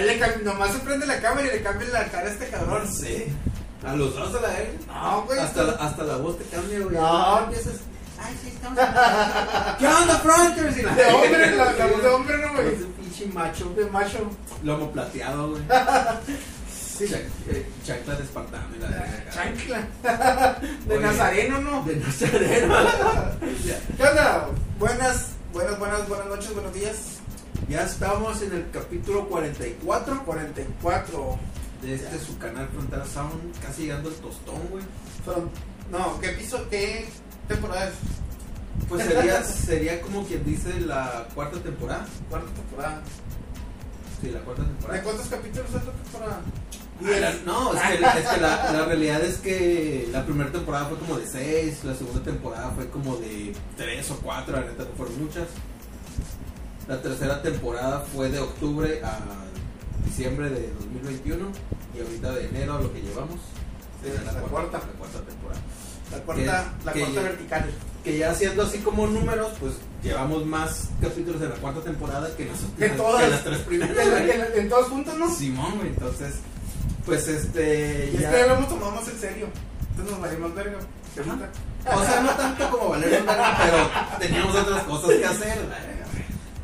le cambia la cara a este cabrón. No sé. A los dos a la vez. No, güey. Hasta, la, hasta la voz te cambia, güey. No. empiezas. Ay, sí, estamos. ¿Qué onda, Fronters? Y la- De hombre, la, la voz de hombre, ¿no, güey? Es un pinche macho. De macho. Lomo plateado, güey. Sí. Chac- eh, Chancla de espartano y la. Chancla. De Oye. Nazareno, ¿no? De Nazareno. ¿Qué onda? Buenas, buenas, buenas, buenas noches, buenos días. Ya estamos en el capítulo 44 44. de este su canal Frontera Sound, casi llegando al tostón, güey. No, ¿qué piso, qué temporada es? Pues sería, sería como quien dice la cuarta temporada. Cuarta temporada. Sí, la cuarta ¿De temporada. cuántos capítulos es la temporada? Ah, la- no, es que, es que la, la realidad es que la primera temporada fue como de 6, la segunda temporada fue como de 3 o 4, la neta no fueron muchas. La tercera temporada fue de octubre a diciembre de 2021 y ahorita de enero a lo que llevamos. Sí, la cuarta. La cuarta temporada. La cuarta, la que- cuarta vertical. Que ya haciendo así como números, pues llevamos más capítulos de la cuarta temporada que, las, Que todas. que las tres primeras. En, en- todos juntos, ¿no? Simón, güey, entonces, pues este. Y es ya- que ya lo hemos tomado más en serio. Entonces nos valimos verga. O sea, no tanto como Valerio Verga, pero teníamos otras cosas que hacer.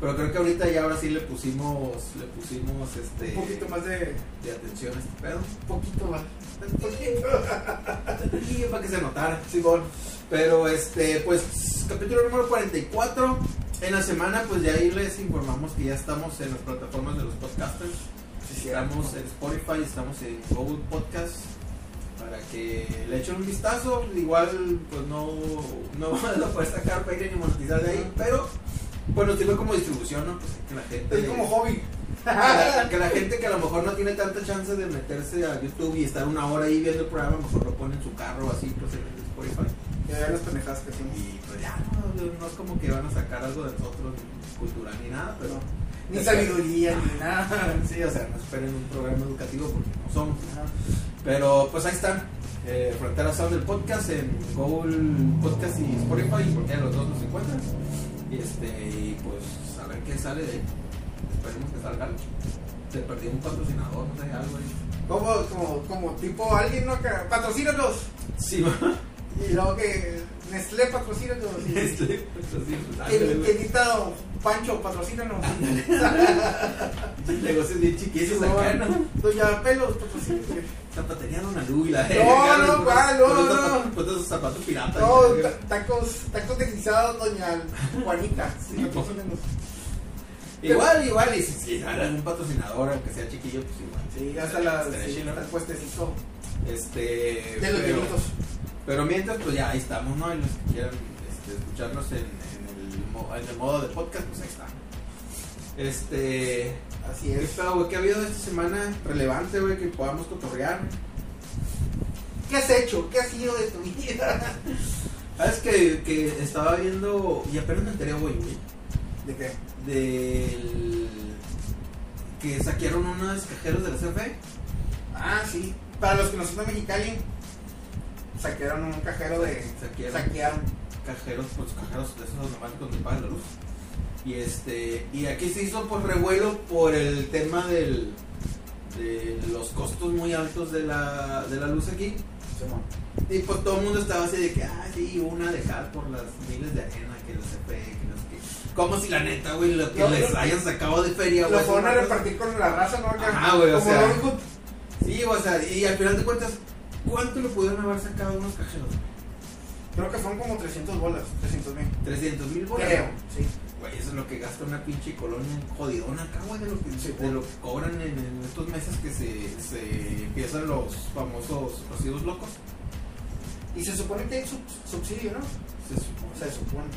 Pero creo que ahorita ya ahora sí le pusimos, le pusimos este Un poquito más de. de atención a este pedo. Un poquito más. Un poquito. Para que se notara. Simón. Pero este, pues, capítulo número 44. En la semana, pues de ahí les informamos que ya estamos en las plataformas de los podcasters. Estamos en Spotify, estamos en Google Podcast. Para que le echen un vistazo. Igual, pues no, no van a poder sacar Patreon ni monetizar de ahí. Pero, nos sirve como distribución, ¿no? Pues que la gente. Es como hobby. que la, que la gente que a lo mejor no tiene tanta chance de meterse a YouTube y estar una hora ahí viendo el programa, mejor lo pone en su carro así, pues en el Spotify. Ya vean las pendejadas que hacemos. Y pues ya, no, no es como que van a sacar algo de nosotros cultural ni nada, pero. Ni sabiduría, ni nada. Sí, o sea, no esperen un programa educativo porque no somos. Pero pues ahí están. Eh, Frontera Sound del podcast en Google Podcast y Spotify, porque los dos nos encuentran. Y este, y pues a ver qué sale de ahí. Esperemos que salga algo. Se perdió un patrocinador, no sé, algo ahí. Como, como, como tipo alguien, ¿no? Que patrocínanos. Sí. Y luego que Nestlé patrocínanos. Y así, que ándale, mi güey. tiendita Pancho patrocínanos. Negocios bien chiquitos acá. Doña Pelos patrocínanos. Zapatería Dona Lu y la No, no, ¿cuál? No, no. con esos zapatos piratas. No, tacos, tacos deslizados, Doña Juanita. Patrocínanos. Igual, igual, y si, sale algún patrocinador, aunque sea chiquillo, pues igual. Sí, hasta el puestecito Este. de los pero. Pero mientras, pues ya ahí estamos, ¿no? Y los que quieran este, escucharnos en, en el, en el modo de podcast, pues ahí está. Este. Así ¿Qué es. pedo, güey? ¿Qué ha habido esta semana relevante, güey? Que podamos cotorrear. ¿Qué has hecho? ¿Qué ha sido de tu vida? ¿Sabes que, que estaba viendo, y apenas me enteré hoy, güey, ¿De qué? del. que saquearon unos cajeros de la CFE? Ah, sí. Para los que no son de Mexicali, saquearon un cajero de. Saquearon. Saquearon. cajeros, pues cajeros de esos automáticos donde pagan la luz. Y este, y aquí se hizo por revuelo por el tema del de los costos muy altos de la, de la luz aquí. Simón. Y pues todo el mundo estaba así de que, ah, sí, una dejada por las miles de arena que los CP, que no sé qué. Como si la neta, güey, lo que No, les no. hayan sacado de feria, Lo güey. fueron a repartir con la raza, ¿no? Ajá, güey, o Como sea. Sí, o sea, y al final de cuentas, ¿cuánto le pudieron haber sacado unos cajeros? Creo que fueron como 300 bolas. 300 mil. 300 mil bolas. Creo, sí. Güey, eso es lo que gasta una pinche colonia jodidona acá, güey, de lo que, Sí, de lo que cobran en, en estos meses que se, se empiezan los famosos residuos locos. Y se supone que hay sub- subsidio, ¿no? Se supone. Se supone.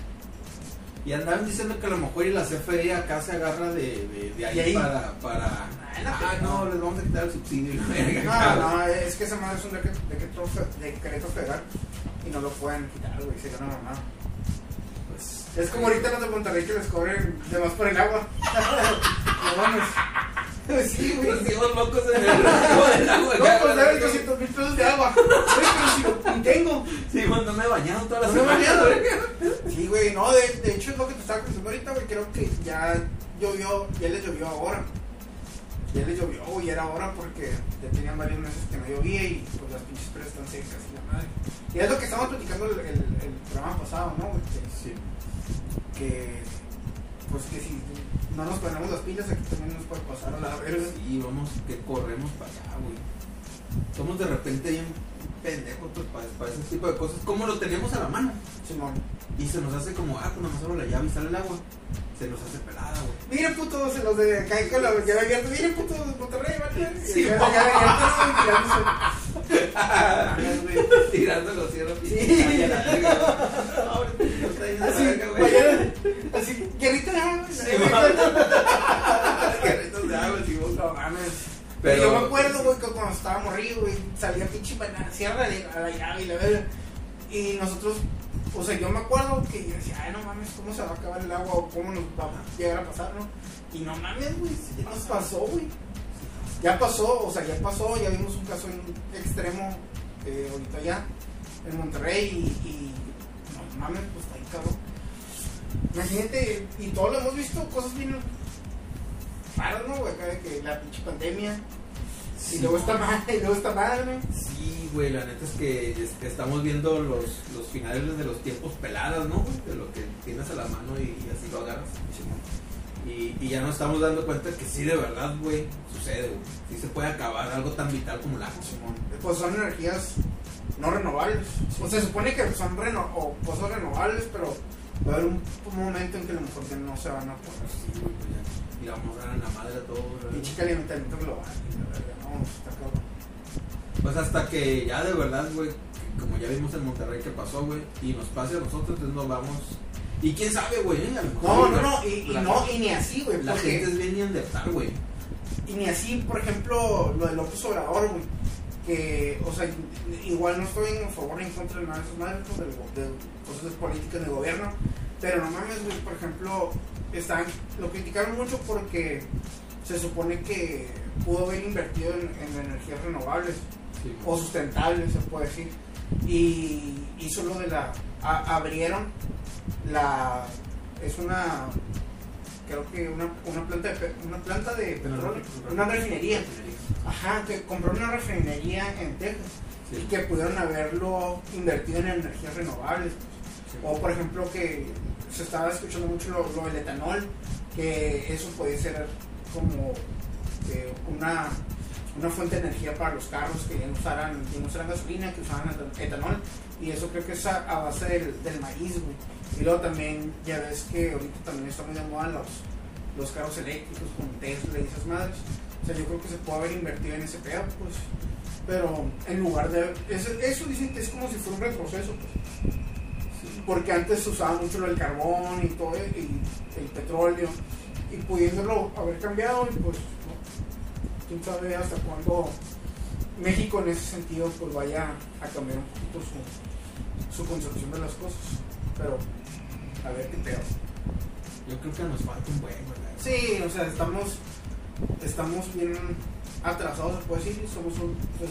Y andaban diciendo que a lo mejor y la CFE acá se agarra de, de, de ahí, para... para ah, pe- no, les vamos a quitar el subsidio. No, no, es que esa madre es un decreto, decreto federal y no lo pueden quitar, güey, sería una mamada. Pues, Es como ahorita los de Monterrey que les cobren de más por el agua. no mames. Sí, güey. Nos hicimos locos en el agua. No, pues güey. deben 200 mil pesos de agua. Güey, pero si tengo. Sí, bueno, no me he bañado toda la No me he semana. bañado, güey. Sí, güey, no, de, de hecho es lo que te estaba contando ahorita, güey. Creo que ya llovió, ya les llovió ahora. ya les llovió, güey, era hora porque ya tenían varios meses que no llovía y pues las pinches playas están secas y la madre. Y es lo que estábamos platicando el, el, el programa pasado, ¿no? güey? Que, Sí. que, pues que si no nos ponemos las pilas aquí también nos puede pasar a la verga. Y vamos, que corremos para allá, güey. Somos de repente bien pendejos pues, para, para ese tipo de cosas. Como lo tenemos a la mano. Simón. Y se nos hace como, ah, pues nada más abro la llave y sale el agua. Se nos hace pelada, güey. Miren putos los de acá con la llave abierta, miren putos de Monterrey, ¿vale? Sí, llave abierta, güey, Tirando los cielos. Sí. Así, así, guerrita de agua. Carritos de agua, sí, güey. No mames. Pero- yo me acuerdo, güey, que cuando estaba morrido, güey, salía pinche banana, cierra a la llave y la verga. Y nosotros, o sea, yo me acuerdo que yo decía, ay, no mames, ¿cómo se va a acabar el agua o cómo nos va a llegar a pasar, no? Y no mames, güey, sí nos pasó, güey. Ya pasó, o sea, ya pasó, ya vimos un caso en extremo eh, ahorita ya en Monterrey y, y no mames, pues está ahí cabrón. Imagínate, y todos lo hemos visto, cosas bien raras, ¿no? Acá de que la pinche pandemia, y luego esta madre, y luego esta madre. Sí, güey, la neta es que es- estamos viendo los, los finales de los tiempos peladas, ¿no? De lo que tienes a la mano y, y así lo agarras. Y, y ya nos estamos dando cuenta que sí, de verdad, güey, sucede, güey. Sí se puede acabar algo tan vital como el agua. Pues son energías no renovables. O sea, se supone que son reno o cosas renovables, pero va a haber un, un momento en que a lo mejor no se van a poder. Sí, güey, pues ya. Y vamos a dar en la madre a todo. Pinche calentamiento global, la verga, no, está cabrón. Pues hasta que ya de verdad, güey, como ya vimos en Monterrey que pasó, güey, y nos pase a nosotros, entonces nos vamos. Y quién sabe, güey, ¿eh? a lo mejor. No, no, no, y, no, y ni así, güey. La porque- gente es bien neandertal, güey. Y ni así, por ejemplo, lo de López Obrador, güey. Que, o sea, igual no estoy en favor ni en contra de nada de esas madres, go- de, cosas de políticas de gobierno. Pero no mames, güey, por ejemplo, están, lo criticaron mucho porque se supone que pudo haber invertido en, en energías renovables Sí, o sustentables, se puede decir. Y hizo lo de la. a- abrieron la. Es una. Creo que una, una planta de, una planta de petróleo, una refinería. Ajá, que compró una refinería en Texas y que pudieron haberlo invertido en energías renovables. sí. O por ejemplo que se estaba escuchando mucho lo, lo del etanol, que eso puede ser como una, una fuente de energía para los carros que ya no usaran, que no usaran gasolina, que usaran etan- etanol. Y eso creo que es a, a base del, del maíz, güey. Y luego también, ya ves que ahorita también está muy de moda los, los carros eléctricos con Tesla y esas madres. O sea, yo creo que se puede haber invertido en ese pedo, pues. Pero en lugar de... Eso, eso dicen que es como si fuera un retroceso, pues. Sí. Porque antes se usaba mucho lo del carbón y todo, y el petróleo. Y pudiéndolo haber cambiado, y pues, quién sabe hasta cuándo México en ese sentido pues vaya a cambiar un poquito su, su concepción de las cosas. Pero, a ver qué pedo. Yo creo que nos falta un buen, güey. Sí, o sea, estamos, estamos bien atrasados, se puede decir. Somos un, pues,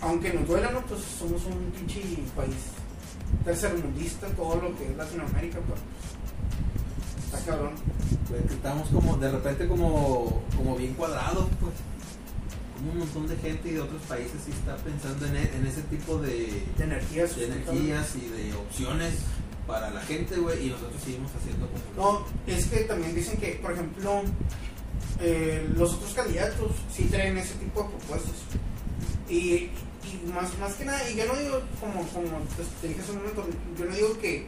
aunque nos duela, ¿no? Pues somos un pinche país tercermundista, todo lo que es Latinoamérica, pero pues, está cabrón. Que estamos como, de repente como, como bien cuadrados, pues. Como un montón de gente y de otros países sí está pensando en, e- en ese tipo de, De energías. de energías y de opciones para la gente, güey, y nosotros seguimos haciendo como... No, es que también dicen que, por ejemplo, eh, los otros candidatos sí traen ese tipo de propuestas. Y, y más, más que nada, y yo no digo, como, como pues, te dije hace un momento, yo no digo que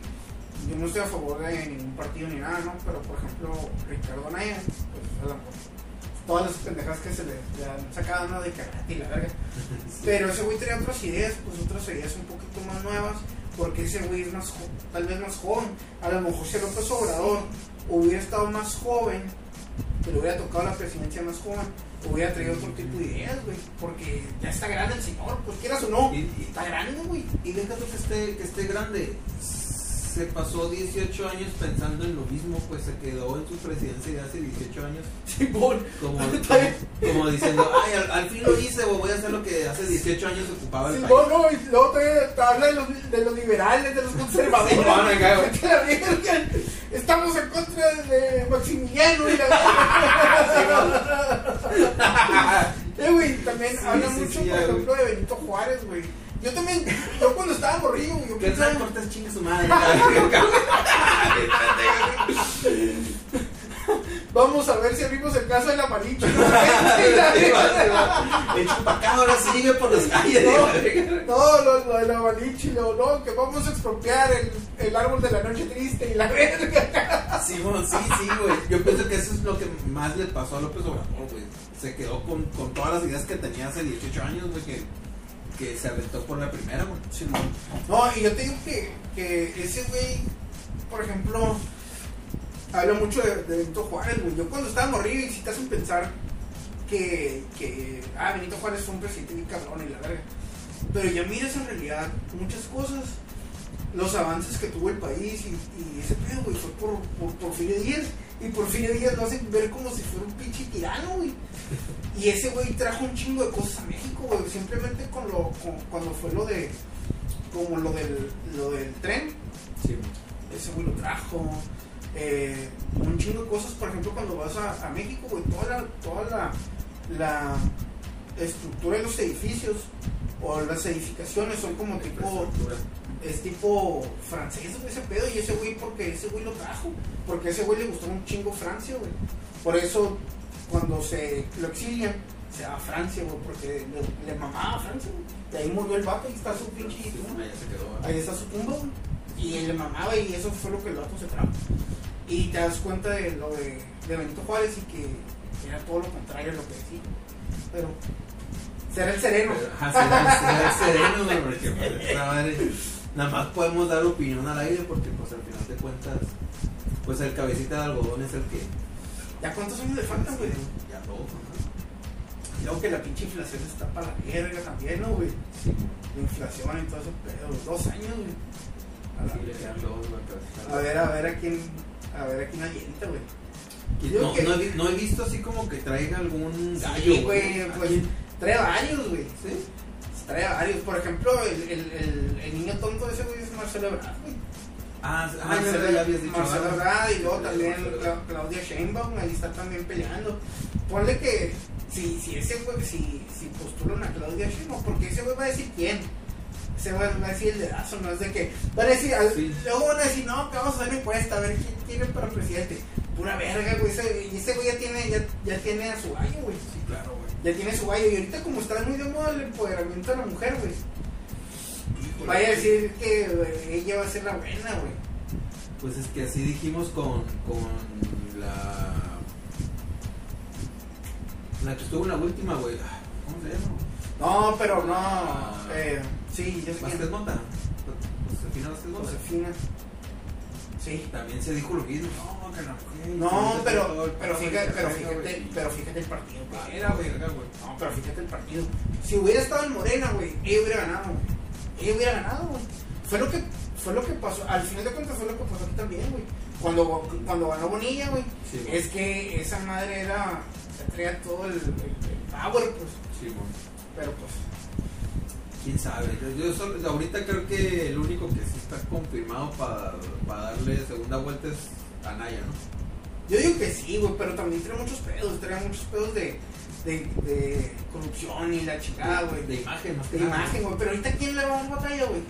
yo no estoy a favor de ningún partido ni nada, ¿no? Pero, por ejemplo, Ricardo Anaya, pues, a lo mejor, todas las pendejas que se le, le han sacado, ¿no? De karate y la verga. Pero ese güey traía otras ideas, pues otras ideas un poquito más nuevas, porque ese güey es más, tal vez más joven. A lo mejor si López Obrador hubiera estado más joven, que le hubiera tocado la presidencia más joven, hubiera traído otro tipo de ideas, güey. Porque ya está grande el señor, pues quieras o no, Y, y- está grande, güey. y deja tú que esté, que esté grande. Se pasó 18 años pensando en lo mismo, pues se quedó en su presidencia de hace 18 años Simón. como, como, como diciendo, ay, al, al fin lo hice, voy a hacer lo que hace 18 años ocupaba el país. Simón, no, y luego te, habla de los, de los liberales, de los conservadores. Estamos en contra de Maximiliano y la Eh, güey, también Sí, habla sí, mucho, sí, por ejemplo, de Benito Juárez, güey. Yo también, yo cuando estaba morrillo, güey, yo pensaba, Cortés chingue su madre. vamos a ver si abrimos el caso de la Maricha. El chupacabra sigue por las calles. No, lo, lo de la Malinche, no, no, que vamos a expropiar el, el árbol de la noche triste y la verga. Sí, bueno, sí, sí, güey. Yo pienso que eso es lo que más le pasó a López Obrador, güey. Se quedó con, con todas las ideas que tenía hace 18 años, güey, que, que se aventó por la primera, güey. No, y yo te digo que, que ese güey, por ejemplo, habla mucho de, Benito Juárez, güey. Yo cuando estaba morrido y si te hacen pensar que, que, ah, Benito Juárez fue un presidente bien cabrón y la verga. Pero ya miras en realidad muchas cosas, los avances que tuvo el país y, y ese pedo, güey, fue por, por Porfirio Díaz. Y Porfirio Díaz lo hacen ver como si fuera un pinche tirano, güey. Y ese güey trajo un chingo de cosas a México, güey. Simplemente con lo, con- cuando fue lo de, como lo del, lo del tren, Sí, ese güey lo trajo. Eh, un chingo de cosas, por ejemplo, cuando vas a, a México, güey, toda la, toda la, la estructura de los edificios o las edificaciones son como tipo, es tipo francés, güey, ese pedo, y ese güey, porque ese güey lo trajo, porque a ese güey le gustó un chingo Francia, güey. Por eso, cuando se lo exilian, se va a Francia, güey, porque le, le mamaba a Francia, güey. Y ahí murió el vato y está su pinche tumba. Ahí se quedó. Ahí está su tumba. Y él le mamaba y eso fue lo que el vato se trajo. Y te das cuenta de lo de, de Benito Juárez y que era todo lo contrario a lo que decía. Pero será el sereno. Pero, Ajá, será, será sereno, güey, porque pues, madre, nada más podemos dar opinión al aire porque pues al final de cuentas, pues el cabecita de algodón es el que... ¿Ya cuántos años le faltan, güey? Ya todo, ¿no? Luego que la pinche inflación está para la verga también, ¿no, güey? Sí, La inflación y todo eso, pero dos años, güey. A la sí, le dos, ver, a ver a quién, a ver a quién alienta, güey. No, que- no, he, no he visto así como que traiga algún gallo. Sí, güey, pues trae varios, güey. Sí. Trae varios. Por ejemplo, el, el, el, el niño tonto de ese güey es Marcelo Ebrard, güey. Ah, ah, Marcelo, ya, ya habías dicho. Marcelo. Ebrard y luego también Cla- Claudia Sheinbaum, ahí está también peleando. Ponle que si, si ese güey, si, si postulan a Claudia Sheinbaum, porque ese güey va a decir quién. Ese güey va a decir el dedazo, no es de que. Van a decir, Sí. luego van a decir, no, que vamos a hacer una encuesta, a ver quién tiene para presidente. Pura verga, güey. Ese, ese güey ya tiene, ya, ya tiene a su gallo, güey. Sí, claro, güey. Ya tiene su gallo. Y ahorita, como está muy de moda el empoderamiento de la mujer, güey. Vaya a decir que güey, ella va a ser la buena, güey. Pues es que así dijimos con, con la. La que estuvo en la última, güey. ¿Cómo se llama? No, pero no. Ah. Eh, sí, yo sé Vázquez. Mota. Josefina Vázquez Mota. Josefina. Sí. También se dijo lo mismo. No, que mujer. No, que pero, pero fíjate, pero fíjate, güey. pero fíjate el partido. Que Era verga, güey. No, pero fíjate el partido. Si hubiera estado en Morena, güey, ella hubiera ganado, güey. Ella hubiera ganado, güey. Fue lo que, fue lo que pasó. Al final de cuentas fue lo que pasó aquí también, güey. Cuando, cuando ganó Bonilla, güey. Sí, güey. Es que esa madre era. Se traía todo el, el, el power, pues. Sí, güey. Pero pues. Quién sabe. Yo, yo solo- ahorita creo que el único que sí está confirmado para darle segunda vuelta es Anaya, ¿no? Yo digo que sí, güey, pero también trae muchos pedos. Trae muchos pedos de, de, de corrupción y la chingada, güey. De imagen, más De nada. imagen, güey. Pero ahorita, ¿quién le va a dar batalla, güey?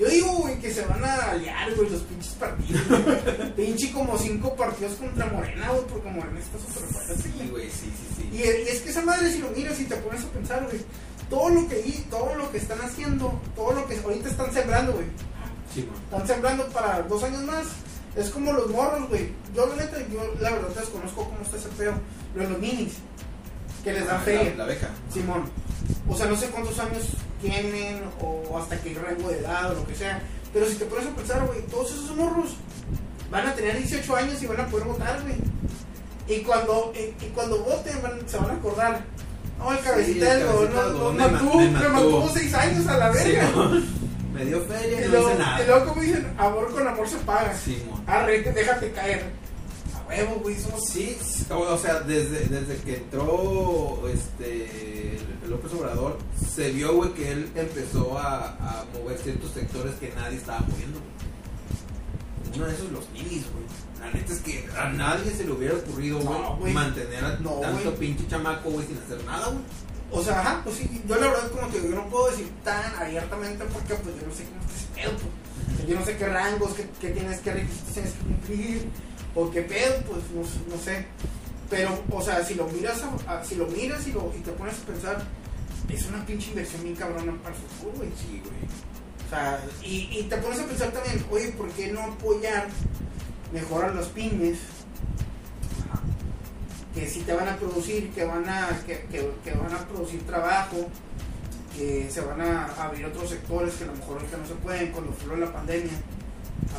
Yo digo, güey, que se van a aliar, güey, los pinches partidos. güey. Pinche como cinco partidos contra Morena, güey, porque Morena está súper fuerte, Sí, güey. güey, sí, sí, sí. Y, y es que esa madre, si lo miras y te pones a pensar, güey, todo lo que y todo lo que están haciendo, todo lo que ahorita están sembrando, güey, Sí, están sembrando para dos años más. Es como los morros, güey. Yo, la neta, yo la verdad desconozco cómo está ese feo. De los minis, que les dan Ah, feria. La, la beca. Simón. O sea, no sé cuántos años tienen o hasta qué rango de edad o lo que sea. Pero si te pones a pensar, güey, todos esos morros van a tener 18 años y van a poder votar, güey. Y cuando, y, y cuando voten van- se van a acordar. No, el Sí, cabecita el del gobierno cabecita del no, gobierno me me ma- mantuvo, 6 años a la Sí, verga. Me dio feria y, y no luego, hice y nada. luego, como dicen, amor con amor se paga. Sí, mon. Arre, déjate caer. A huevo, güey, somos. Sí, sí, o sea, desde, desde que entró este López Obrador, se vio, güey, que él empezó a, a mover ciertos sectores que nadie estaba moviendo. güey. uno de esos los ninis, güey. La neta es que a nadie se le hubiera ocurrido, güey, mantener a No, tanto pinche chamaco, güey, sin hacer nada, güey. O sea, ajá, pues sí, yo la verdad como que yo no puedo decir tan abiertamente porque pues yo no sé ese pedo, pues. O sea, yo no sé qué rangos, qué, qué tienes, qué requisitos tienes que cumplir, o qué pedo, pues no, sé- no sé. Pero, o sea, si lo miras, a- a- si lo miras y, lo, y te pones a pensar, es una pinche inversión bien cabrona para futuro, güey. Sí, güey. O sea, y, y te pones a pensar también, oye, ¿por qué no apoyar mejor a las pymes? Que sí te van a producir, que van a, que, que- que van a producir trabajo, que se van a abrir otros sectores que a lo mejor ahorita no se pueden con los flores de la pandemia.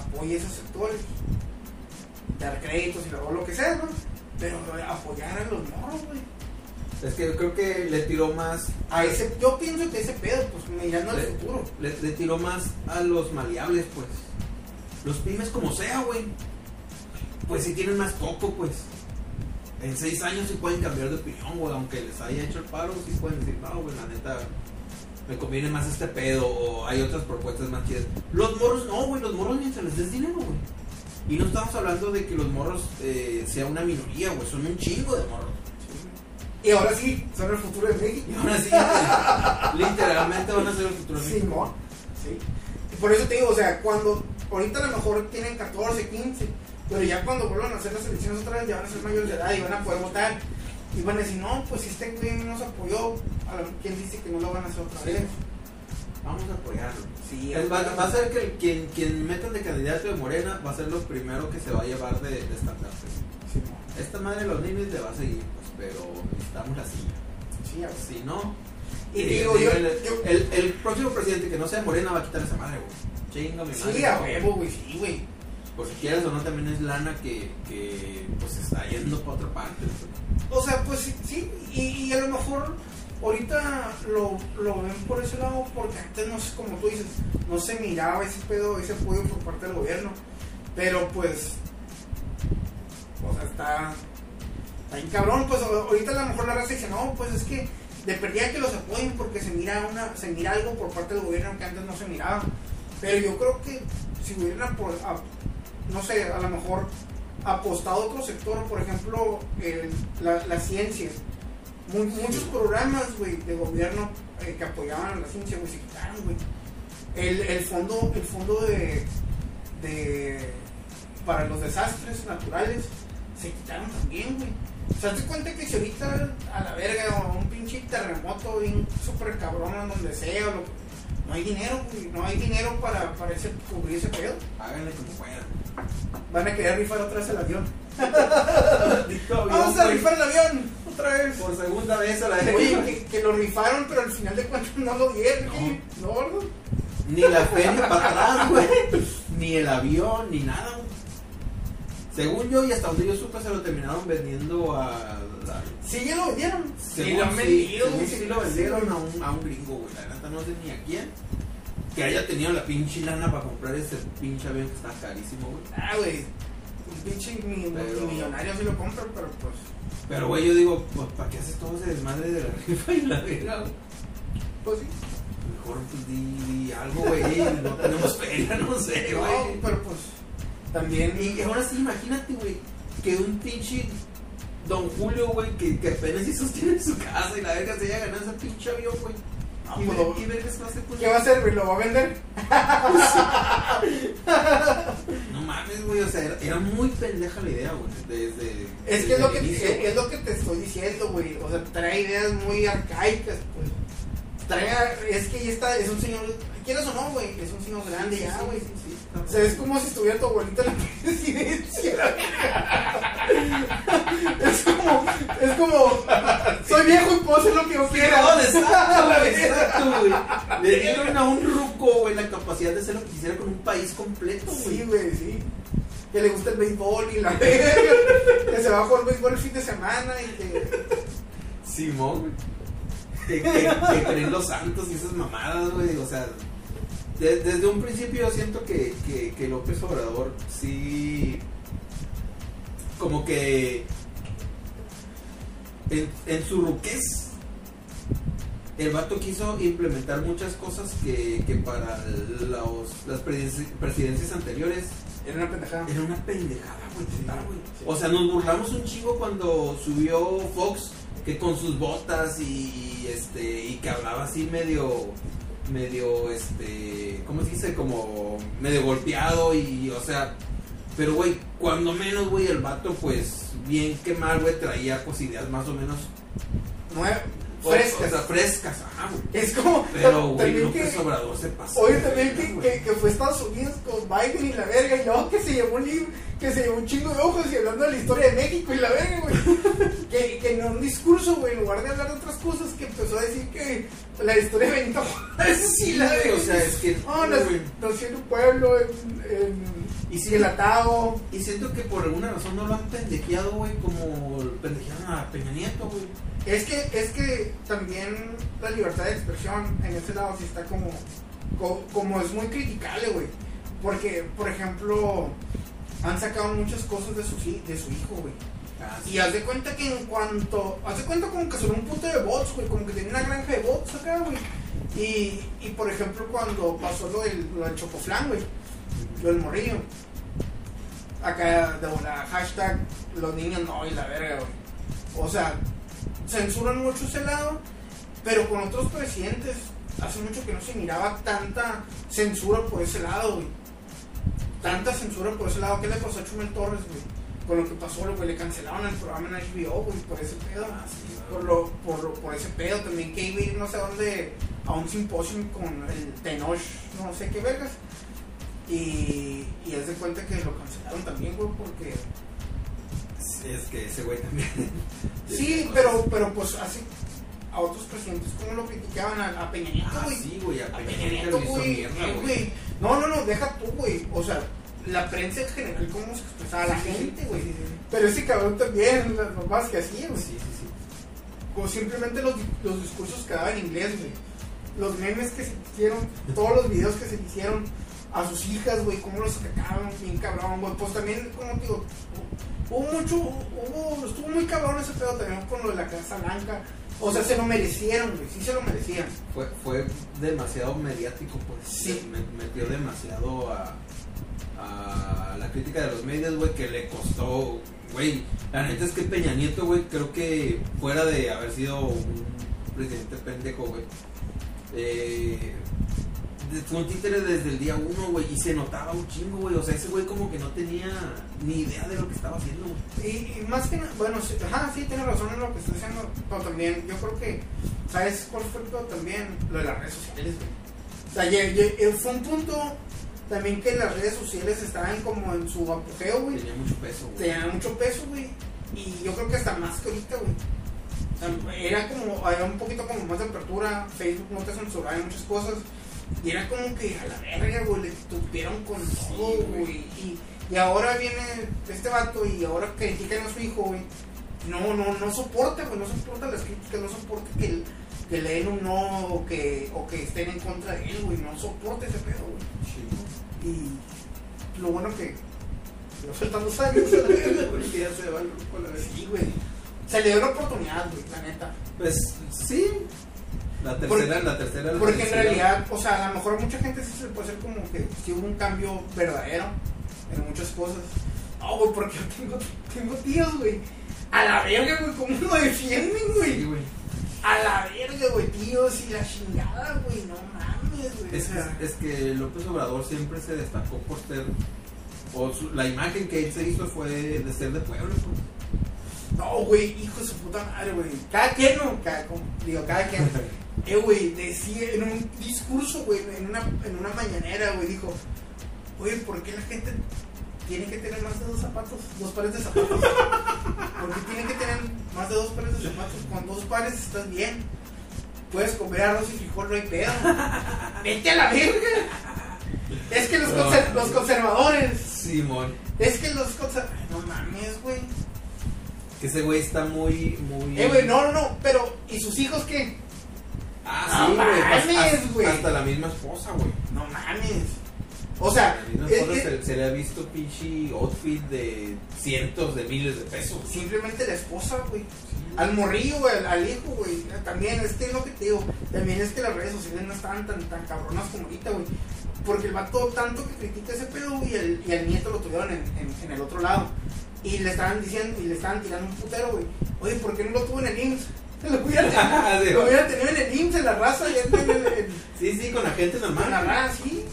Apoya esos sectores, dar créditos y luego lo que sea, ¿no? Pero apoyar a los morros, güey. Es que yo creo que le tiró más. A ese, yo pienso que ese pedo, pues mirando al futuro. Le, le tiró más a los maleables, pues. Los pymes como sea, güey. Pues si tienen más coco, pues. En seis años sí pueden cambiar de opinión, güey. Aunque les haya hecho el paro, sí pueden decir, no, güey, la neta, me conviene más este pedo. O hay otras propuestas más chidas. Los morros, no, güey, los morros mientras les des dinero, güey. Y no estamos hablando de que los morros eh, sea una minoría, güey. Son un chingo de morros. Y ahora sí, son el futuro de México. Y ahora sí, literalmente van a ser el futuro de México. Sí. Y por eso te digo, o sea, cuando ahorita a lo mejor tienen 14, 15, pero ya cuando vuelvan a hacer las elecciones otra vez ya van a ser mayores de edad y van a poder votar. Y van a decir, no, pues si este güey nos apoyó, a lo, ¿quién dice que no lo van a hacer otra Sí. vez? Vamos a apoyarlo. Sí, va, va a ser que el- quien, quien metan de candidato de Morena va a ser lo primero que se va a llevar de, de estandarte. Simón. Esta madre de los niños le va a seguir, pues, pero necesitamos la silla. Sí, a ver. Si no, Y eh, digo, yo, el, yo- el, el próximo presidente que no sea Morena va a quitar esa madre, güey. Chinga mi madre. sí, a huevo, güey, sí, güey. Por si quieres o no, también es lana que, que pues está yendo para otra parte. O sea, pues sí, y, y a lo mejor ahorita lo, lo ven por ese lado porque antes no sé, como tú dices, no se miraba ese pedo, ese apoyo por parte del gobierno. Pero pues, o sea, está, está cabrón, pues ahorita a lo mejor la raza dice, no, pues es que de perdida que los apoyen porque se mira una, se mira algo por parte del gobierno que antes no se miraba. Pero yo creo que si hubieran no sé, a lo mejor apostado a otro sector, por ejemplo, el- la, la ciencia. Mu- muchos programas, güey, de gobierno eh, que apoyaban a la ciencia, güey, se quitaron, güey. El, el fondo, el fondo de, de para los desastres naturales se quitaron también, güey. O sea, te cuenta que si ahorita a la verga o un pinche terremoto bien súper cabrón en donde sea, lo- no hay dinero, güey, no hay dinero para, para ese, cubrir ese pedo. Háganle como puedan. Van a querer rifar otra vez el avión. Vamos a rifar el avión otra vez. Por segunda vez a la vez. Oye, que, que lo rifaron, pero al final de cuentas no lo dieron. No. ¿No, gordo? Ni la feria para atrás, güey. Ni el avión, ni nada, güey. Según yo, y hasta donde yo supe, se lo terminaron vendiendo a. la- Sí, ya lo vendieron. Sí, lo han vendido. sí sí, lo vendieron a un, a un gringo, güey. La neta no sé ni a quién. Que haya tenido la pinche lana para comprar ese pinche avión que está carísimo, güey. Ah, güey. Un pinche mi- Pero- multimillonario sí lo compra, pero pues. Pero, güey, yo digo, pues, ¿para qué haces todo ese desmadre de la rifa y la verga? Pues sí. Mejor pues, di, di algo, güey. No tenemos feria, no sé, No, güey. pero pues. También. Y ahora sí, imagínate, güey, que un pinche Don Julio, güey, que, que apenas si sostiene su casa y la verga se haya ganado ese pinche avión, güey. No, y, pues, ver- lo- y vergas va a hacer con ¿Qué va a hacer, güey? ¿Lo va a vender? No mames, güey, o sea, era, era muy pendeja la idea, güey. Desde. Es que es lo que, inicio, es lo que te estoy diciendo, güey. O sea, trae ideas muy arcaicas, pues. Trae, es que ya está, es un señor, quieras o no, güey, es un señor grande ya, güey. Sí, sí, sí, O sea, es como si estuviera tu abuelita en la presidencia. es como, es como, soy viejo y puedo hacer lo que yo quiera. No, exacto, güey, exacto, güey. Le dieron a un ruco, güey, la capacidad de hacer lo que quisiera con un país completo, güey. Sí, güey, sí. Que le gusta el béisbol y la verga. Que se va a jugar béisbol el fin de semana y que. Simón, güey. Que, creen los santos y esas mamadas, güey. O sea, de- desde un principio yo siento que, que, que López Obrador sí. Como que. En, en su ruquez. El vato quiso implementar muchas cosas que, que para los, las presidencias anteriores Era una pendejada. Era una pendejada, güey, Sí, sí. O sea, nos burlamos un chingo cuando subió Fox que con sus botas y este y que hablaba así medio medio este ¿cómo se dice? como medio golpeado y o sea, pero güey, cuando menos güey el vato pues bien que mal güey traía pues ideas más o menos frescas. o sea, frescas, ajá, güey. es como. Pero güey, López que- Obrador se pasó. Oye, también que, que, que fue a Estados Unidos con Biden y la verga, y luego que se llevó un libro, que se llevó un chingo de ojos y hablando de la historia de México y la verga, güey. que, que en un discurso, güey, en lugar de hablar de otras cosas, que empezó a decir que la historia de Benito Juárez Sí, la verga. o sea, es que No, nació en un pueblo, en, en Y sí, Dilatado. Y siento que por alguna razón no lo han pendejeado, güey, como pendejearon a Peña Nieto, güey. Es que, es que también la libertad de expresión en ese lado sí está como, co- como, es muy criticable, güey. Porque, por ejemplo, han sacado muchas cosas de su, de su hijo, güey. Y haz de cuenta que en cuanto. Haz de cuenta como que son un puto de bots, güey. Como que tiene una granja de bots acá, güey. Y, y por ejemplo, cuando pasó lo del, lo del chocoflán, güey. Lo del morrillo. Acá de la hashtag los niños no y la verga, güey. O sea, censuran mucho ese lado. Pero con otros presidentes, hace mucho que no se miraba tanta censura por ese lado, güey. Tanta censura por ese lado. ¿Qué le pasó a Chumel Torres, güey? Con lo que pasó, güey, le cancelaron el programa en HBO, güey, por ese pedo. Ah, sí, por, lo, por, lo- por ese pedo también que iba a ir no sé dónde a un simposio con el Tenoch, no sé qué vergas. Y, y haz de cuenta que lo cancelaron también, güey, porque... Sí, es que ese güey también. Sí, pero, pero pues así a otros presidentes como lo criticaban a, a Peña Nieto, Ah, güey. sí, güey, a A Peña Nieto eh, güey. No, no, no, deja tú, güey. O sea, la prensa en general, cómo se expresaba la Sí, sí, gente, güey. sí, sí. Pero ese cabrón también, las mamás que hacía, güey. Sí, sí, sí. Como simplemente los, los discursos que daba en inglés, güey. Los memes que se hicieron, todos los videos que se hicieron a sus hijas, güey, cómo los atacaban, bien cabrón, güey. Pues también, como digo, hubo mucho, hubo, estuvo muy cabrón ese pedo también con lo de la Casa Blanca. O sea, se lo merecieron, güey, sí se lo merecían. Fue, fue demasiado mediático, pues. Sí. Me- metió demasiado a, a la crítica de los medios, güey, que le costó, güey. La neta es que Peña Nieto, güey, creo que fuera de haber sido un presidente pendejo, güey. Eh, fue un títere desde el día uno, güey, y se notaba un chingo, güey. O sea, ese güey como que no tenía ni idea de lo que estaba haciendo, güey. Y, más que nada, bueno, sí, ajá, sí, tiene razón en lo que está diciendo, pero también yo creo que, ¿sabes cuál fue también? Lo de las redes sociales, güey. O sea, eh, fue un punto también que las redes sociales estaban como en su apogeo, güey. Tenía mucho peso, güey. Tenían mucho peso, güey. Y yo creo que hasta más que ahorita, güey. Era como, había un poquito como más de apertura, Facebook no te censuraba en muchas cosas. Y era como que a la verga, güey, le tupieron con todo, güey. Y, y ahora viene este vato y ahora critican a su hijo, güey. No, no, no soporta, güey, no soporta las críticas, no soporta que, que le den un no o que, o que estén en contra de él, güey. No soporta ese pedo, güey. Sí, Y lo bueno que le faltan dos años. güey. güey, ya se va el grupo a la vez. Sí, güey. Se le dio la oportunidad, güey, la neta. Pues sí. La tercera, Porque- la tercera. la Porque en realidad, o sea, a lo mejor a mucha gente sí se puede hacer como que sí hubo un cambio verdadero en muchas cosas. No, güey, porque yo tengo, tengo tíos, güey. A la verga, güey, ¿cómo lo defienden, Sí, güey? Güey. A la verga, güey, tíos y la chingada, güey, no mames, güey. Es, sea, es- que López Obrador siempre se destacó por ser. O su- la imagen que él se hizo fue de ser de pueblo, pues. No, güey, hijo de su puta madre, güey. Cada quien, no, cada, como- digo, cada quien. Eh, güey, decía en un discurso, güey, en una, en una mañanera, güey, dijo, oye, ¿por qué la gente tiene que tener más de dos zapatos, dos pares de zapatos? ¿Por qué tiene que tener más de dos pares de zapatos? Con dos pares estás bien. Puedes comer arroz y frijol, no hay pedo. Vete a la verga. Es que los, conser- los conservadores, Simón. es que los conservadores, no mames, güey. Que ese güey está muy. muy Eh, güey, no, no, no, pero, ¿y sus hijos qué? Ah, sí, No güey. mames, hasta- güey. Hasta la misma esposa, güey. No mames. O sea, Marina es- Porras es- se, se le ha visto pinche outfit de cientos de miles de pesos. simplemente la esposa, güey. Al morrillo, güey, al, al hijo, güey. También, es que es lo que te digo. También es que las redes sociales no estaban tan, tan cabronas como ahorita, güey. Porque el vato tanto que critica ese pedo, y el, y el nieto lo tuvieron en, en, en el otro lado. Y le estaban diciendo, y le estaban tirando un putero, güey. Oye, ¿por qué no lo tuvo en el IMSS? Lo hubiera, lo hubiera tenido en el IMSS, en la raza, ya en, el- en- Sí, sí, con la gente normal. en la raza, sí.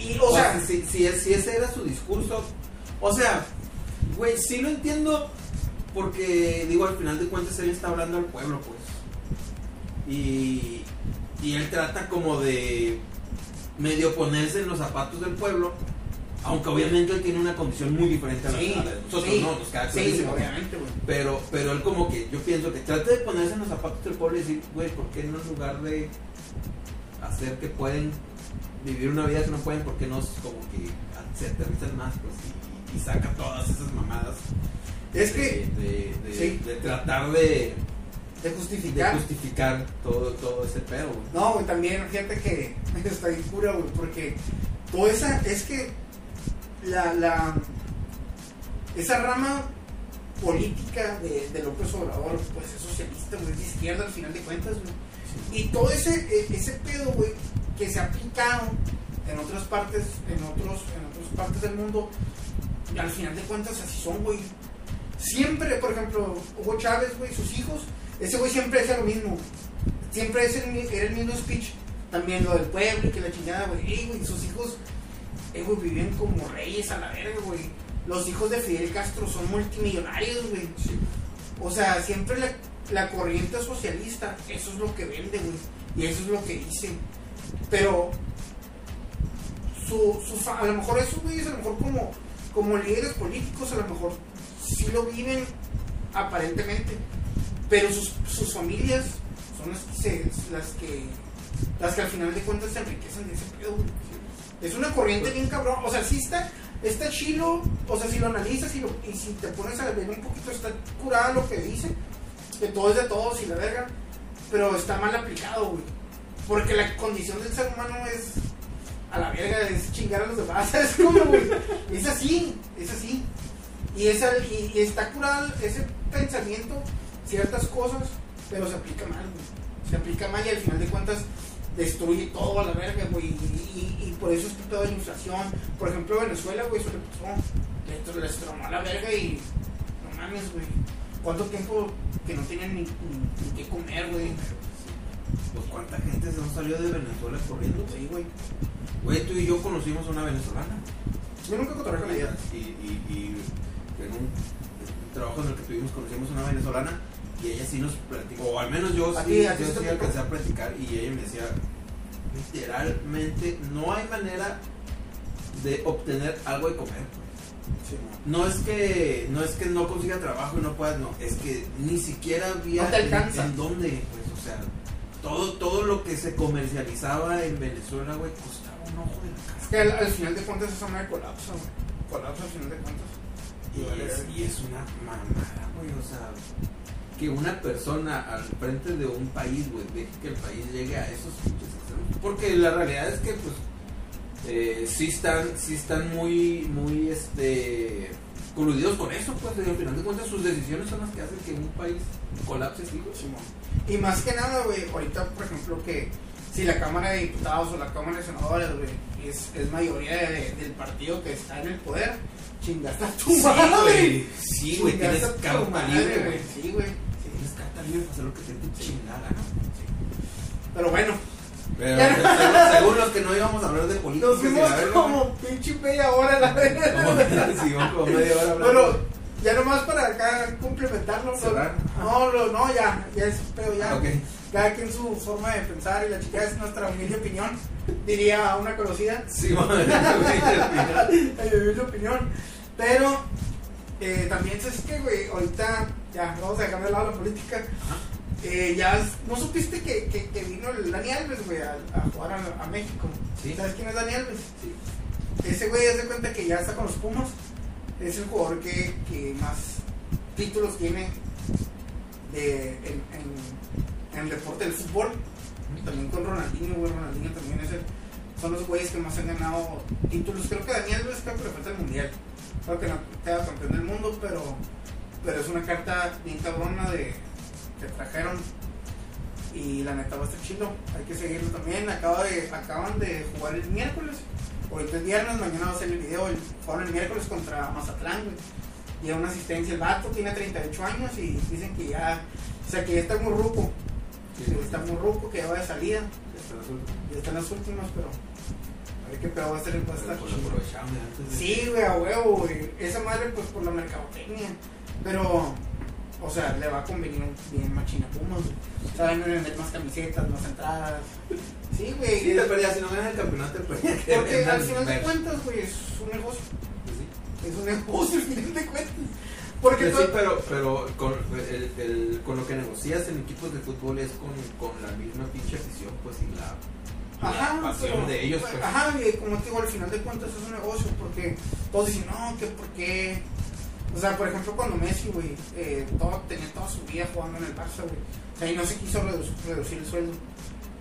Y, o sea, si, si, si ese era su discurso, o sea, güey, sí lo entiendo porque, digo, al final de cuentas él está hablando al pueblo, pues. Y, y él trata como de medio ponerse en los zapatos del pueblo, aunque obviamente él tiene una condición muy diferente a la, sí, a la de nosotros, sí, ¿no? Nos queda sí, obviamente, güey. Pero, pero él como que, yo pienso que trata de ponerse en los zapatos del pueblo y decir, güey, ¿por qué no en lugar de hacer que pueden vivir una vida que no pueden, por qué no como que se aterrizan más, pues, y, y saca todas esas mamadas Es que, de, de- sí. de tratar de, de de justificar. justificar todo, todo ese pedo, güey. No, güey, también, fíjate que está bien cura, güey, porque toda esa, es que la, la, esa rama política de, de López Obrador, pues es socialista, güey, es de izquierda al final de cuentas, güey. Y todo ese, e- ese pedo, güey, que se ha aplicado en otras partes, en otros, en otras partes del mundo, al final de cuentas así son, güey. Siempre, por ejemplo, Hugo Chávez, güey, sus hijos, ese güey siempre decía lo mismo. Siempre es el, era el mismo speech. También lo del pueblo y que la chingada, güey. Ey, güey, sus hijos, eh, güey, viven como reyes a la verga, güey. Los hijos de Fidel Castro son multimillonarios, güey. O sea, siempre la, la corriente socialista, eso es lo que vende, güey. Y eso es lo que dice. Pero, su, su a lo mejor esos güeyes, a lo mejor como, como líderes políticos, a lo mejor sí lo viven aparentemente. Pero sus, sus familias son las que, se- las que las que al final de cuentas se enriquecen de ese pedo. Es una corriente bien cabrón. O sea, sí está, está chilo. O sea, si lo analizas y, lo- y si te pones a ver un poquito, está curada lo que dice. Que todo es de todos y la verga. Pero está mal aplicado, güey. Porque la condición del ser humano es a la verga, es chingar a los demás. Es como, güey. Es así, es así. Y, esa, y, y está curado ese pensamiento, ciertas cosas, pero se aplica mal, güey. Se aplica mal y al final de cuentas destruye todo a la verga, güey. Y, por eso es todo de inflación. Por ejemplo, Venezuela, güey, eso le pasó. Le, les tronó a la verga y no mames, güey. ¿Cuánto tiempo que no tenían ni, ni, ni qué comer, güey? Pues cuánta gente se nos salió de Venezuela corriendo. Sí, güey. Güey, tú y yo conocimos a una venezolana. Yo nunca cotorré con ella. Y, y, y en un, trabajo en el que tuvimos conocimos a una venezolana y ella sí nos platicó, o al menos yo ¿A sí, yo sí alcancé a platicar y ella me decía, literalmente no hay manera de obtener algo de comer. Sí, no. No es que no es que no consiga trabajo y no puedas, no, es que ni siquiera había No te alcanza. en, en dónde, pues, o sea, todo todo lo que se comercializaba en Venezuela, güey, costaba un ojo de la cara. Es que al, al final de cuentas esa madre colapsa, güey. Colapsa al final de cuentas. Y es, y es una mamada, güey, o sea, que una persona al frente de un país, güey, deje que el país llegue a esos pinches extremos. Porque la realidad es que, pues, eh, sí están, sí están muy, muy, este, coludidos con eso, pues, y al final de cuentas sus decisiones son las que hacen que un país colapse, sí. Y más que nada, güey, ahorita, por ejemplo, que si la Cámara de Diputados o la Cámara de Senadores, güey, es, es mayoría de- del partido que está en el poder, chingaste a tu Sí, madre. güey, sí, güey, Chingaste tienes carta libre, güey. Sí, güey. Tienes carta libre para hacer lo que te dé tu chingada gana. Pero bueno, Pero según, los que no íbamos a hablar de política, nos fuimos como pinche media hora la verga. Como, media hora. Pero ya nomás para acá complementarlo. ¿no? No, no, ya, ya es, pero ya. Cada quien su forma de pensar y la chica es nuestra humilde opinión, diría una conocida. Sí, humilde opinión. Pero eh, también sabes que, güey, ahorita ya vamos a dejar de lado la política. Eh, ya no supiste que, que, que vino el Dani Alves, güey, a, a jugar a, a México. Sí. ¿Sabes quién es Dani Alves? Sí. Ese güey, haz de cuenta que ya está con los Pumas. Es el jugador que, que más títulos tiene de, en, en, en el deporte del fútbol. También con Ronaldinho, güey. Ronaldinho también es el son los güeyes que más han ganado títulos. Creo que Daniel Luis creo que le falta el mundial. Creo que no queda campeón del mundo, pero, pero es una carta bien cabrona de que trajeron. Y la neta va a estar chido. Hay que seguirlo también. Acaba de, acaban de jugar el miércoles. Ahorita es viernes, mañana va a ser el video. El, jugaron el miércoles contra Mazatlán, güey. Lleva una asistencia el vato, tiene 38 años y dicen que ya, o sea que ya está muy ruco. Sí, está muy ruco, que ya va de salida. Ya está azul. Ya están las últimas, pero a ver qué pedo va a ser de- Sí, güey, a huevo, güey. Esa madre, pues por la mercadotecnia. Pero, o sea, le va a convenir bien machina Pumas, güey. O sea, van a vender más camisetas, más entradas. Sí, güey. Sí, te perdías, si no ganas el campeonato, te perdías que Porque al final de cuentas, güey, es un negocio. Pues sí. Es un negocio, al final de cuentas. Porque Pues todo- sí, pero, pero con, el, el- con lo que negocias en equipos de fútbol es con, con la misma pinche afición, pues, y la, la pasión pero- de ellos, pues. Ajá, y como te digo, al final de cuentas es un negocio, porque todos dicen, no, que por qué. O sea, por ejemplo, cuando Messi, güey, eh, todo- tenía toda su vida jugando en el Barça, güey. O sea, y no se quiso reducir, reducir el sueldo.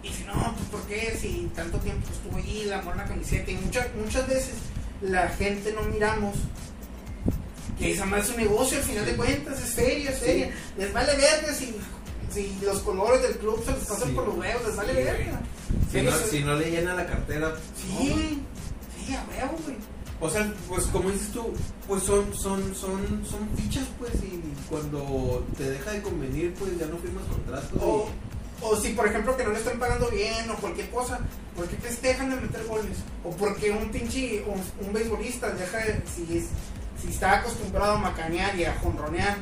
Y dice, no, pues por qué, si tanto tiempo estuvo ahí, la amor la camiseta. Y muchas, muchas veces la gente no miramos que esa más es un negocio, al final de cuentas, es seria, es seria. Les vale verga si, si los colores del club se les pasan Sí. por los huevos, les vale Sí, verga. Si no, si no le llena la cartera, Sí, sí, a huevo, güey. O sea, pues como dices tú, pues son, son, son, son fichas, pues, y cuando te deja de convenir, pues ya no firmas contratos. O, o si, por ejemplo, que no le están pagando bien o cualquier cosa, ¿por qué que dejan de meter goles? O porque un pinche, un, un beisbolista deja de, si, es, si está acostumbrado a macanear y a jonronear,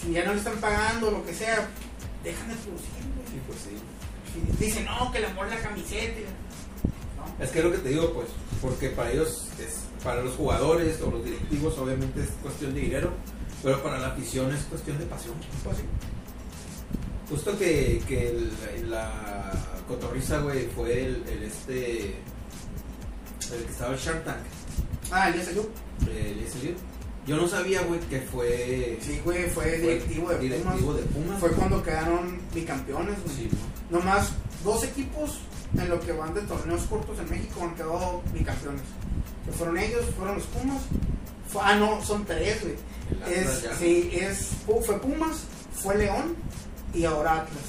si ya no le están pagando o lo que sea, dejan de producir, y, güey. sí, pues sí. Y Dicen, no, que le amor la camiseta. ¿no? Es que es lo que te digo, pues, porque para ellos, es, para los jugadores o los directivos, obviamente es cuestión de dinero, pero para la afición es cuestión de pasión. Justo que, que el- la cotorriza, güey, fue el, el este, el que estaba en Shark Tank, Ah, ya salió. el Liu. Yo no sabía, güey, que fue, Sí, güey, fue fue directivo de directivo Pumas. de Pumas. Fue cuando quedaron bicampeones, güey. Sí, ¿no? Nomás dos equipos en lo que van de torneos cortos en México han quedado bicampeones. Que fueron ellos, fueron los Pumas. Fue- ah, no, son tres, güey. Es, sí, es, fue Pumas, fue León y ahora Atlas.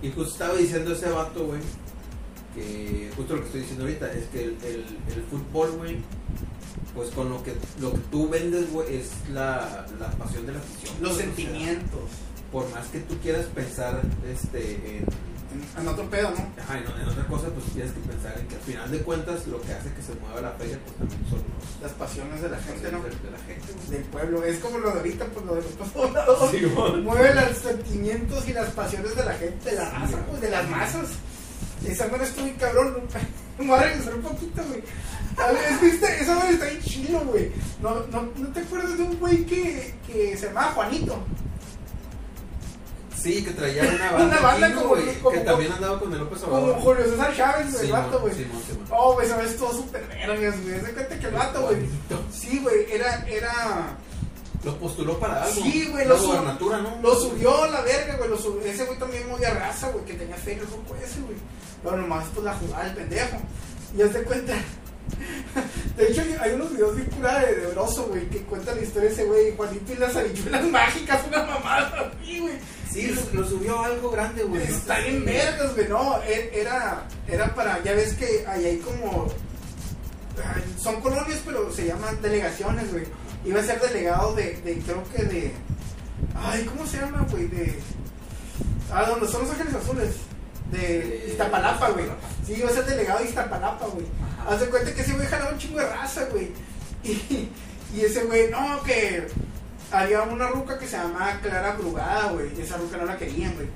Sí. Y justo estaba diciendo ese vato, güey, que justo lo que estoy diciendo ahorita es que el, el, el fútbol, güey, pues con lo que lo que tú vendes, güey, es la, la pasión de la afición. Los güey, o sea, sentimientos. por más que tú quieras pensar este, en, En, en otro pedo, ¿no? ajá, en, en otra cosa, pues tienes que pensar en que al final de cuentas lo que hace que se mueva la feria, pues también son los Las pasiones de la gente, ¿no? de, de la gente. Del pueblo. Es como lo de ahorita, pues lo de los pobladores. Sí. Mueve los sentimientos y las pasiones de la gente, de la Sí, güey. pues, de las masas. Esa madre estoy cabrón. Me voy a regresar un poquito, güey. A ver, es que este- esa madre está bien chilo, güey. No, no, ¿No te acuerdas de un güey que, que se llamaba Juanito? Sí, que traía una banda, Una banda aquí, ¿no, como- güey? como- que también andaba con el López Como Obrador. Julio César Chávez, güey, el Simón, vato, güey. Simón, Simón. Oh, güey, sabes, todo súper vergas, güey. Se cuenta que el vato, güey. Sí, güey, era, era. Lo postuló para algo. Sí, güey, lo sub- gobernatura, ¿no? Lo subió a la verga, güey. Lo subió. Ese güey también muy a raza, güey, que tenía fe el grupo ese, güey. Pero nomás, pues la jugada del pendejo. Y haz de cuenta. De hecho, hay- unos videos bien curados de, de Broso, güey, que cuentan la historia de ese güey, Juanito y las habichuelas mágicas, una mamada así, güey. Sí, lo, lo subió a algo grande, güey. Está bien vergas, güey, no, e- era, era para, ya ves que ahí hay como, son colonias, pero se llaman delegaciones, güey. Iba a ser delegado de, de creo que de, ay, ¿cómo se llama, güey? De, ah, donde son los ángeles azules, de Iztapalapa, güey. Sí, iba a ser delegado de Iztapalapa, güey. Haz de cuenta que ese güey jalaba un chingo de raza, güey. Y, y ese güey, no, que había una ruca que se llamaba Clara Brugada, güey. Y esa ruca no la querían, güey.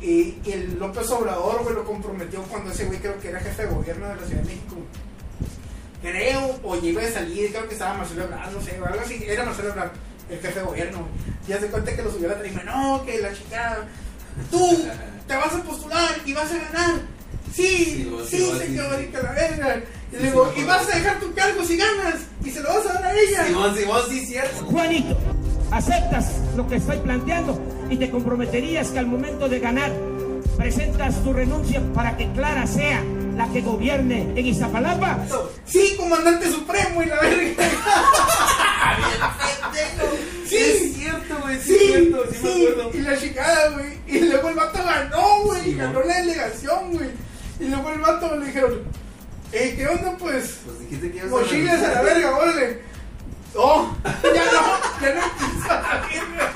Y, y el López Obrador, güey, lo comprometió cuando ese güey creo que era jefe de gobierno de la Ciudad de México. Creo, o iba a salir, creo que estaba Marcelo Ebrard, no sé, o algo así. Era Marcelo Ebrard, el jefe de gobierno. Y hace cuenta que lo subió a la tarima, no, que la chica, tú te vas a postular y vas a ganar. Sí, Sí, sí, sí, señor, y que la verga. Y le digo, y vas a dejar tu cargo si ganas, y se lo vas a dar a ella. Simón, Simón, sí, cierto. Juanito, aceptas lo que estoy planteando y te comprometerías que al momento de ganar presentas tu renuncia para que Clara sea la que gobierne en Iztapalapa. Sí, comandante supremo y la verga. Sí. Es cierto, güey, sí, Sí, es cierto, sí, me sí, acuerdo. y la chingada, güey. Y luego el vato ganó, güey. Sí, y ganó la delegación, güey. Y luego el vato le dijeron, eh, ¿qué onda, pues? Pues dijiste que ibas Mochilas a la verga, órale. Oh, ya no, ya no quiso la verga.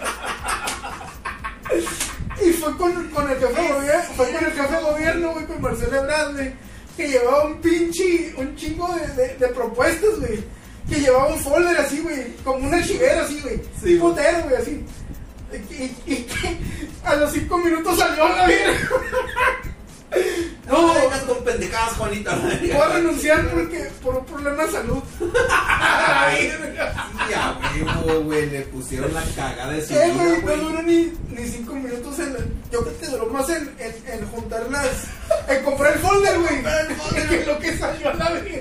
Y fue con, con el jefe de gobierno, fue con el de gobierno, güey, con Marcelo Ebrard, güey, que llevaba un pinche, un chingo de, de, de propuestas, güey. Que llevaba un folder así, güey, como un archivero así, güey. Sí, un putero, güey, así. Y, y- y que a los cinco minutos salió a la verga. No No, vengas con pendejadas, Juanita. voy a renunciar porque, por un problema de salud. A la verga. Sí, a huevo, güey, le pusieron la cagada de su ¿Qué, vida, güey? No güey. duró ni, ni cinco minutos en... Yo creo que duró más en, en, en juntar las... En comprar el folder, güey. Que lo que salió a la verga.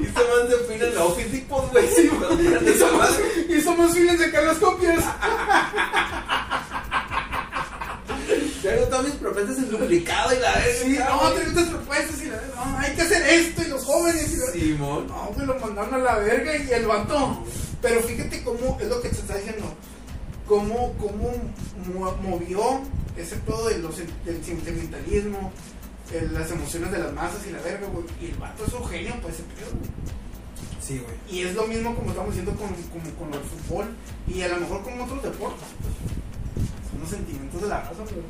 Y se más de fin en la Office Depot, güey. Güey. Hizo más, hizo fila en sacar las copias. Tengo todas mis propuestas en duplicado y la vez. Sí, no, tengo estas propuestas y la no, hay que hacer esto y los jóvenes y la... Simón. No, güey, lo mandaron a la verga y el vato. Pero fíjate cómo es lo que te está diciendo. Cómo, cómo mo- movió ese pedo de los, del sentimentalismo, eh, las emociones de las masas y la verga, güey. Y el vato es un genio, pues ese pedo, güey. Sí, güey. Y es lo mismo como estamos diciendo con, como con el fútbol y a lo mejor con otros deportes. pues. Son los sentimientos de la raza, pero.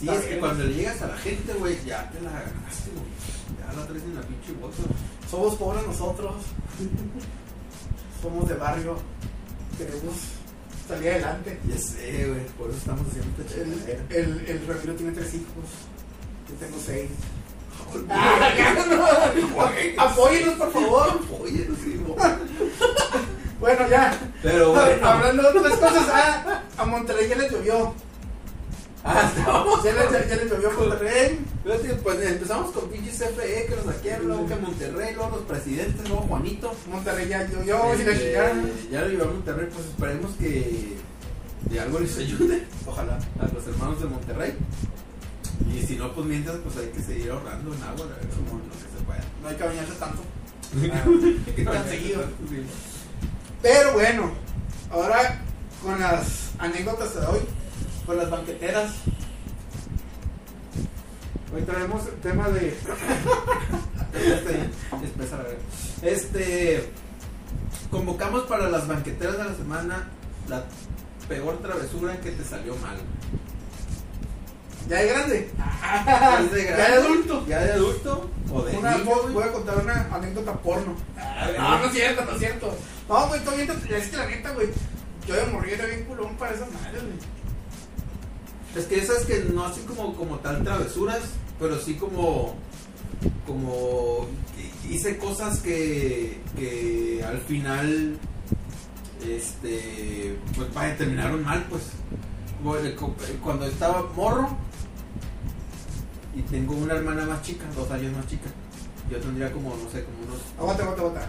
Sí, es que cuando le llegas a la gente, güey, ya te la ganaste, güey. Ya la traes en la pinche bota. Somos pobres nosotros. Somos de barrio. Queremos salir adelante. Ya sé, güey, por eso estamos haciendo esta El, el, el Ramiro tiene tres hijos. Yo tengo seis. Güey, Apóyenos, por favor. Sí, güey. Bueno, ya. Pero bueno. Hablando de otras cosas, ah, a Monterrey ya les llovió. Ah, estamos. Ya les, ya, ya les llovió a Monterrey. Pues empezamos con pinche CFE que nos saquearon, luego que Monterrey, luego los presidentes, luego Juanito. Monterrey ya llovió Este, ya lo llevó a Monterrey, pues esperemos que de algo les ayude. Ojalá a los hermanos de Monterrey. Y si no, pues mientras, pues hay que seguir ahorrando en agua, la verdad, como lo que se pueda. No hay que bañarse tanto. Hay que Tan seguido. Pero bueno, ahora con las anécdotas de hoy, con las banqueteras. Hoy traemos el tema de. Este. Este, convocamos para las banqueteras de la semana la peor travesura que te salió mal. Ya de grande. ¿Es de Ya grande? de adulto. ¿Ya de adulto? ¿O de Una, niño, voy, a contar una anécdota porno. No, no es cierto, no es cierto. No, güey, todavía te- es que la neta, güey. Yo de morir era bien culón para esas madres, güey. Es que esas que no así como, como tal travesuras, pero sí como como hice cosas que, que al final este pues vaya, terminaron mal pues cuando estaba morro y tengo una hermana más chica dos años más chica yo tendría como no sé como unos Aguanta, aguanta, aguanta.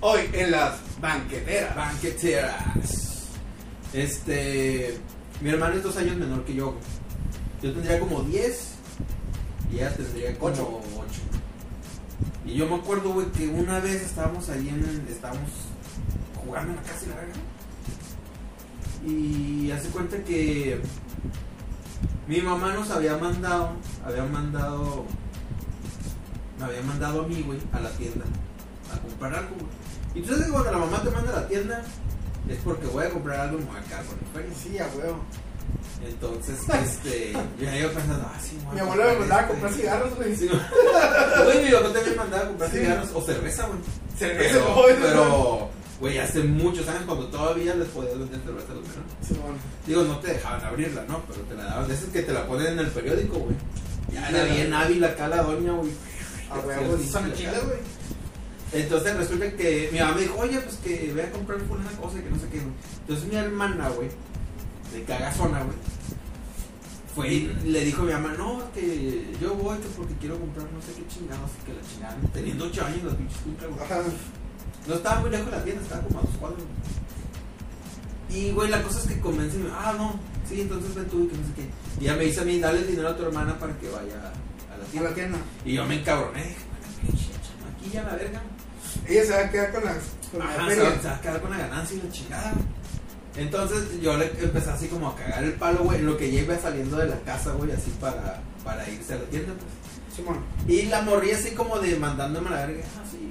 Hoy en las banqueteras. banqueteras. Este. Mi hermano es dos años menor que yo. Yo tendría como 10 y ella tendría como Ocho. 8. Y yo me acuerdo, güey, que una vez estábamos ahí en. Estábamos jugando en la casa y la verga. Y hace cuenta que. Mi mamá nos había mandado. Había mandado. Me había mandado a mí, güey, a la tienda. A comprar algo, güey. Y tú sabes que cuando la mamá te manda a la tienda. Es porque voy a comprar algo y me voy a. Sí, a huevo. Entonces, este. Yo iba pensando, ah, sí, Mi abuelo me mandaba a este. comprar cigarros, güey. Sí. Güey, mi papá también mandaba a comprar cigarros o cerveza, güey. Cerveza, Pero, pero, güey, hace muchos años cuando todavía les podías vender cerveza a los. Sí, bueno. Digo, no te dejaban abrirla, ¿no? Pero te la daban. De esas que te la ponen en el periódico, güey. Ya era bien hábil acá la doña, güey. A huevo, Sí, son sí, chidas, güey. Entonces resulta que mi mamá me dijo, oye, pues que voy a comprar una cosa y que no sé qué, güey. Entonces mi hermana, güey, de cagazona, güey, fue y le dijo a mi mamá, no, que yo voy que porque quiero comprar no sé qué chingados, que la chingaron. Teniendo 8 años las pinches cuncas, güey. No estaba muy lejos de la tienda, estaba como a dos cuadros. Y, güey, la cosa es que convence ah, no, sí, entonces ven tú y que no sé qué. Y ya me dice a mí, dale el dinero a tu hermana para que vaya a la A tienda. la tienda. Y yo me encabroné. Dije, "Bueno, pinche chamaquilla la verga. Ella se va a quedar con las. Con la Ajá, se va, se va a quedar con la ganancia y la chingada. Entonces yo le empecé así como a cagar el palo, güey, en lo que ya iba saliendo de la casa, güey, así para, para irse a la tienda, pues. Y la morrí así como de mandándome a la verga. Ah, sí,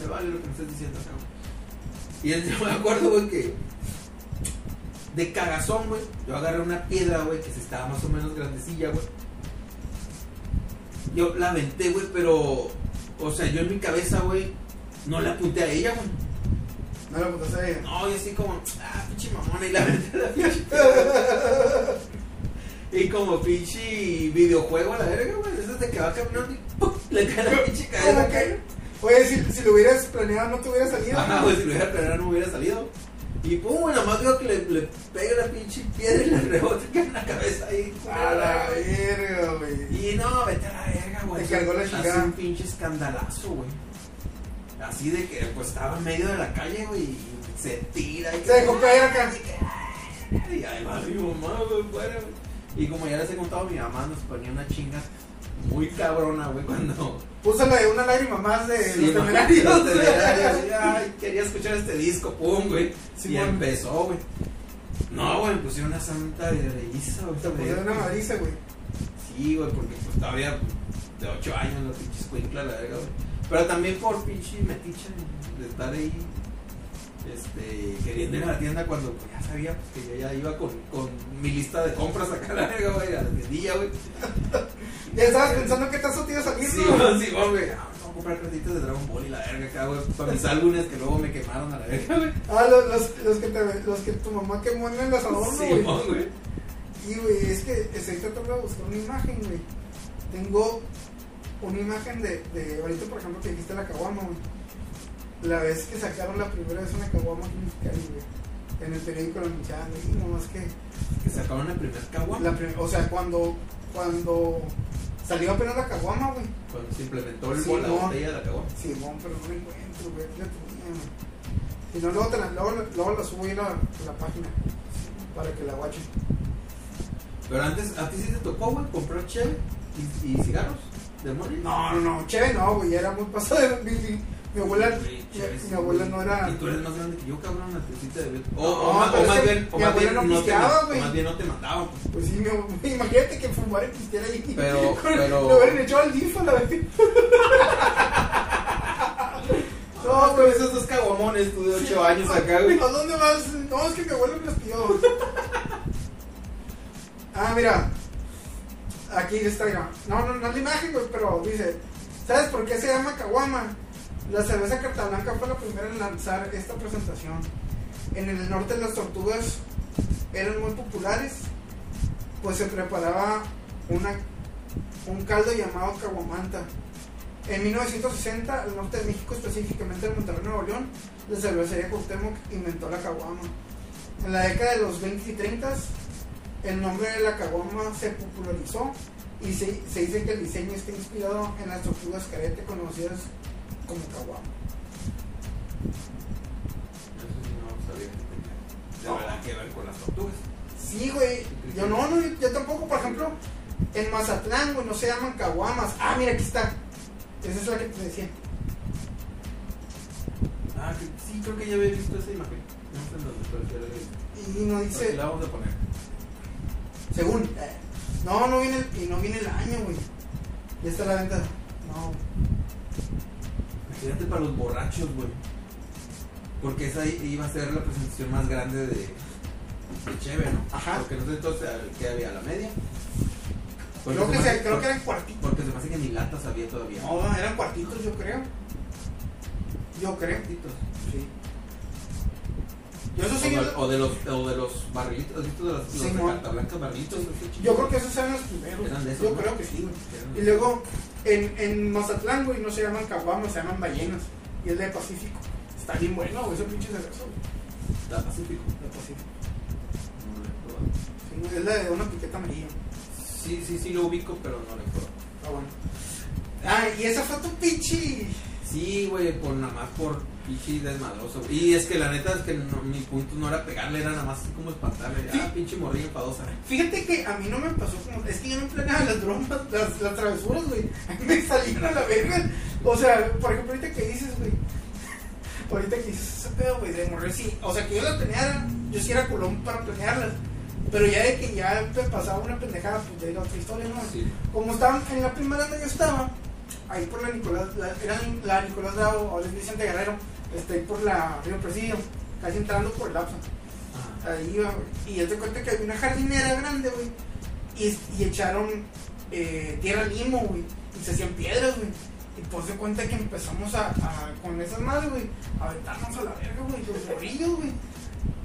me vale lo que me estás diciendo, cabrón. Y él- yo me acuerdo, güey, que de cagazón, güey, yo agarré una piedra, güey, que se estaba más o menos grandecilla, güey. Yo la aventé, güey, pero, o sea, yo en mi cabeza, güey, no le apunté a ella, güey. No la putas a ella. No, y así como, ah, pinche mamona, y la aventé a la pinche. Y como pinche videojuego a la verga, güey, eso es de que va caminando y ¡pum! le cae la pinche cabeza. Oye, si, si lo hubieras planeado, no te hubiera salido. Ajá, pues si lo hubiera planeado no hubiera salido. Y pum, güey, nomás digo que le, le pega la pinche piedra y le rebota en la cabeza ahí. A la verga, güey. Y no, vete a la verga, güey. Te cargó la chingada. un pinche escandalazo, güey. Así de que, pues estaba en medio de la calle, güey, y se tira y Se dejó caer acá. Y ahí va mi mamá, güey, fuera, güey. Y como ya les he contado, mi mamá nos ponía una chinga muy cabrona, güey, cuando. De una lágrima más de Sí, los temerarios. los temerarios, y, Ay, quería escuchar este disco, pum, güey. y Simón. empezó, güey. No, güey, pusieron una santa de güey. Te pusieron una madriza, güey. Sí, güey, porque pues todavía de 8 años los pinches cuincla, la verga, güey. Pero también por pinche metiche de estar ahí, este, queriendo ir a la tienda cuando pues, ya sabía pues, que yo ya iba con, con mi lista de compras acá a la verga, güey, a la tiendilla, güey. Ya estabas pensando que tazo te iba a salir, Sí, güey, sí, güey. Ah, vamos a comprar creditos de Dragon Ball y la verga acá, güey, para mis álbumes que luego me quemaron a la verga, güey. Ah, los, los, los, que te, los que tu mamá quemó en el asador, ¿no, Sí, güey? güey. Y, güey, es que estoy tratando de buscar una imagen, güey. Tengo una imagen de, de ahorita, por ejemplo, que dijiste la caguama, güey. La vez que sacaron la primera vez una caguama aquí en. En el periódico lo anunciaban, y nomás que... Que sacaron el primer caguama. La prim- o sea, cuando, cuando salió apenas la caguama, güey. Cuando se implementó el Sí, bol, la botella de la caguama. Sí, bueno, pero no la encuentro, güey. La tenía, güey. Si no, luego, te la, luego, luego la subo ahí a la, la página para que la guachen. Pero antes, ¿a ti sí te tocó, güey, comprar cheve y, y cigarros de mole? No, no, no, che, no, güey, era muy pasado de mi, mi, abuela, Sí, mi, mi abuela güey. no era. Y tú eres más grande que yo, cabrón, la tecita de O, No, o, o más bien, o mi más abuela bien no no te, pisteaba, o güey. más bien no te mandaban. pues. Pues sí, mi, imagínate que fumar y pistear ahí. Pero- Con- pero- Le hubieran echado al DIF a la vez. No, con esos dos caguamones, tú de 8 años acá, güey. ¿A dónde vas? No, es que mi abuelo me los pidió. ah, mira. Aquí está, mira. No, no, no es la imagen, güey, pero dice: ¿Sabes por qué se llama Caguama? La cerveza Carta Blanca fue la primera en lanzar esta presentación. En el norte las tortugas eran muy populares, pues se preparaba una, un caldo llamado caguamanta. En 1960, al norte de México, específicamente en Monterrey, Nuevo León, la cervecería Cuauhtémoc inventó la caguama. En la década de los 20 y 30, el nombre de la caguama se popularizó y se, se dice que el diseño está inspirado en las tortugas carete conocidas como caguama. Eso sí no sabía que tenía de verdad que ver con las tortugas. Sí, güey. Yo no, no, yo, tampoco, por ejemplo, en Mazatlán, güey, no se llaman caguamas. Ah, mira, aquí está. Esa es la que te decía. Ah, que- sí, creo que ya había visto esa imagen. No sé dónde, pero sí. Y no dice, la vamos a poner. según. eh, No, no viene, el- y no viene el año, güey. Ya está la venta. No. Imagínate para los borrachos, güey. Porque esa iba a ser la presentación más grande de, de Cheve, ¿no? Ajá. Porque no sé entonces qué había, la media. Porque Creo que, se me se, hace- creo que eran cuartitos. Porque se me hace que ni latas había todavía. No, eran cuartitos, yo creo. Yo creo. Cuartitos. Sí. Yo eso O de, o de los, o de los barrilitos, ¿has visto de los, los Sí, de mo. carta blanca barrilitos? Yo creo que esos eran los primeros. Eran de esos, Yo ¿no? creo que sí, güey. Y luego, en, en Mazatlán, güey, no se llaman caguamas, se llaman ballenas. Y es de Pacífico. Está bien bueno, güey, ese pinche cerveza, güey. La Pacífico. De Pacífico. No he probado. Sí, es la de una piqueta amarilla. Sí, sí, sí lo ubico, pero no he probado. Ah, bueno. Ah, y esa fue tu pinche Sí, güey, por nada más por pinche desmadroso. Y es que la neta es que no- mi punto no era pegarle, era nada más como espantarle. Sí. Ah, pinche morrilla enfadosa. Fíjate que a mí no me pasó como. Es que yo no planeaba las bromas, las, las travesuras, güey. A mí me salieron a la verga. O sea, por ejemplo, ahorita que dices, güey. Ahorita que dices ese pedo, güey, de morrer, sí. O sea, que yo la planeara, yo sí era culón para planearlas. Pero ya de que ya me pasaba una pendejada, pues ya era otra historia, ¿no? Sí. Como estaban en la primaria donde yo estaba, ahí por la Nicolás, la, era la Nicolás Bravo, ahora es Vicente Guerrero, ahí por la Río Presidio, casi entrando por el lapso. Ajá. Ahí iba, güey. Y él te cuenta que había una jardinera grande, güey. Y, y echaron eh, tierra limo, güey. Y se hacían piedras, güey. Y pues se cuenta que empezamos a, a- con esas madres, güey, a aventarnos a la verga, güey, los morrillos, güey.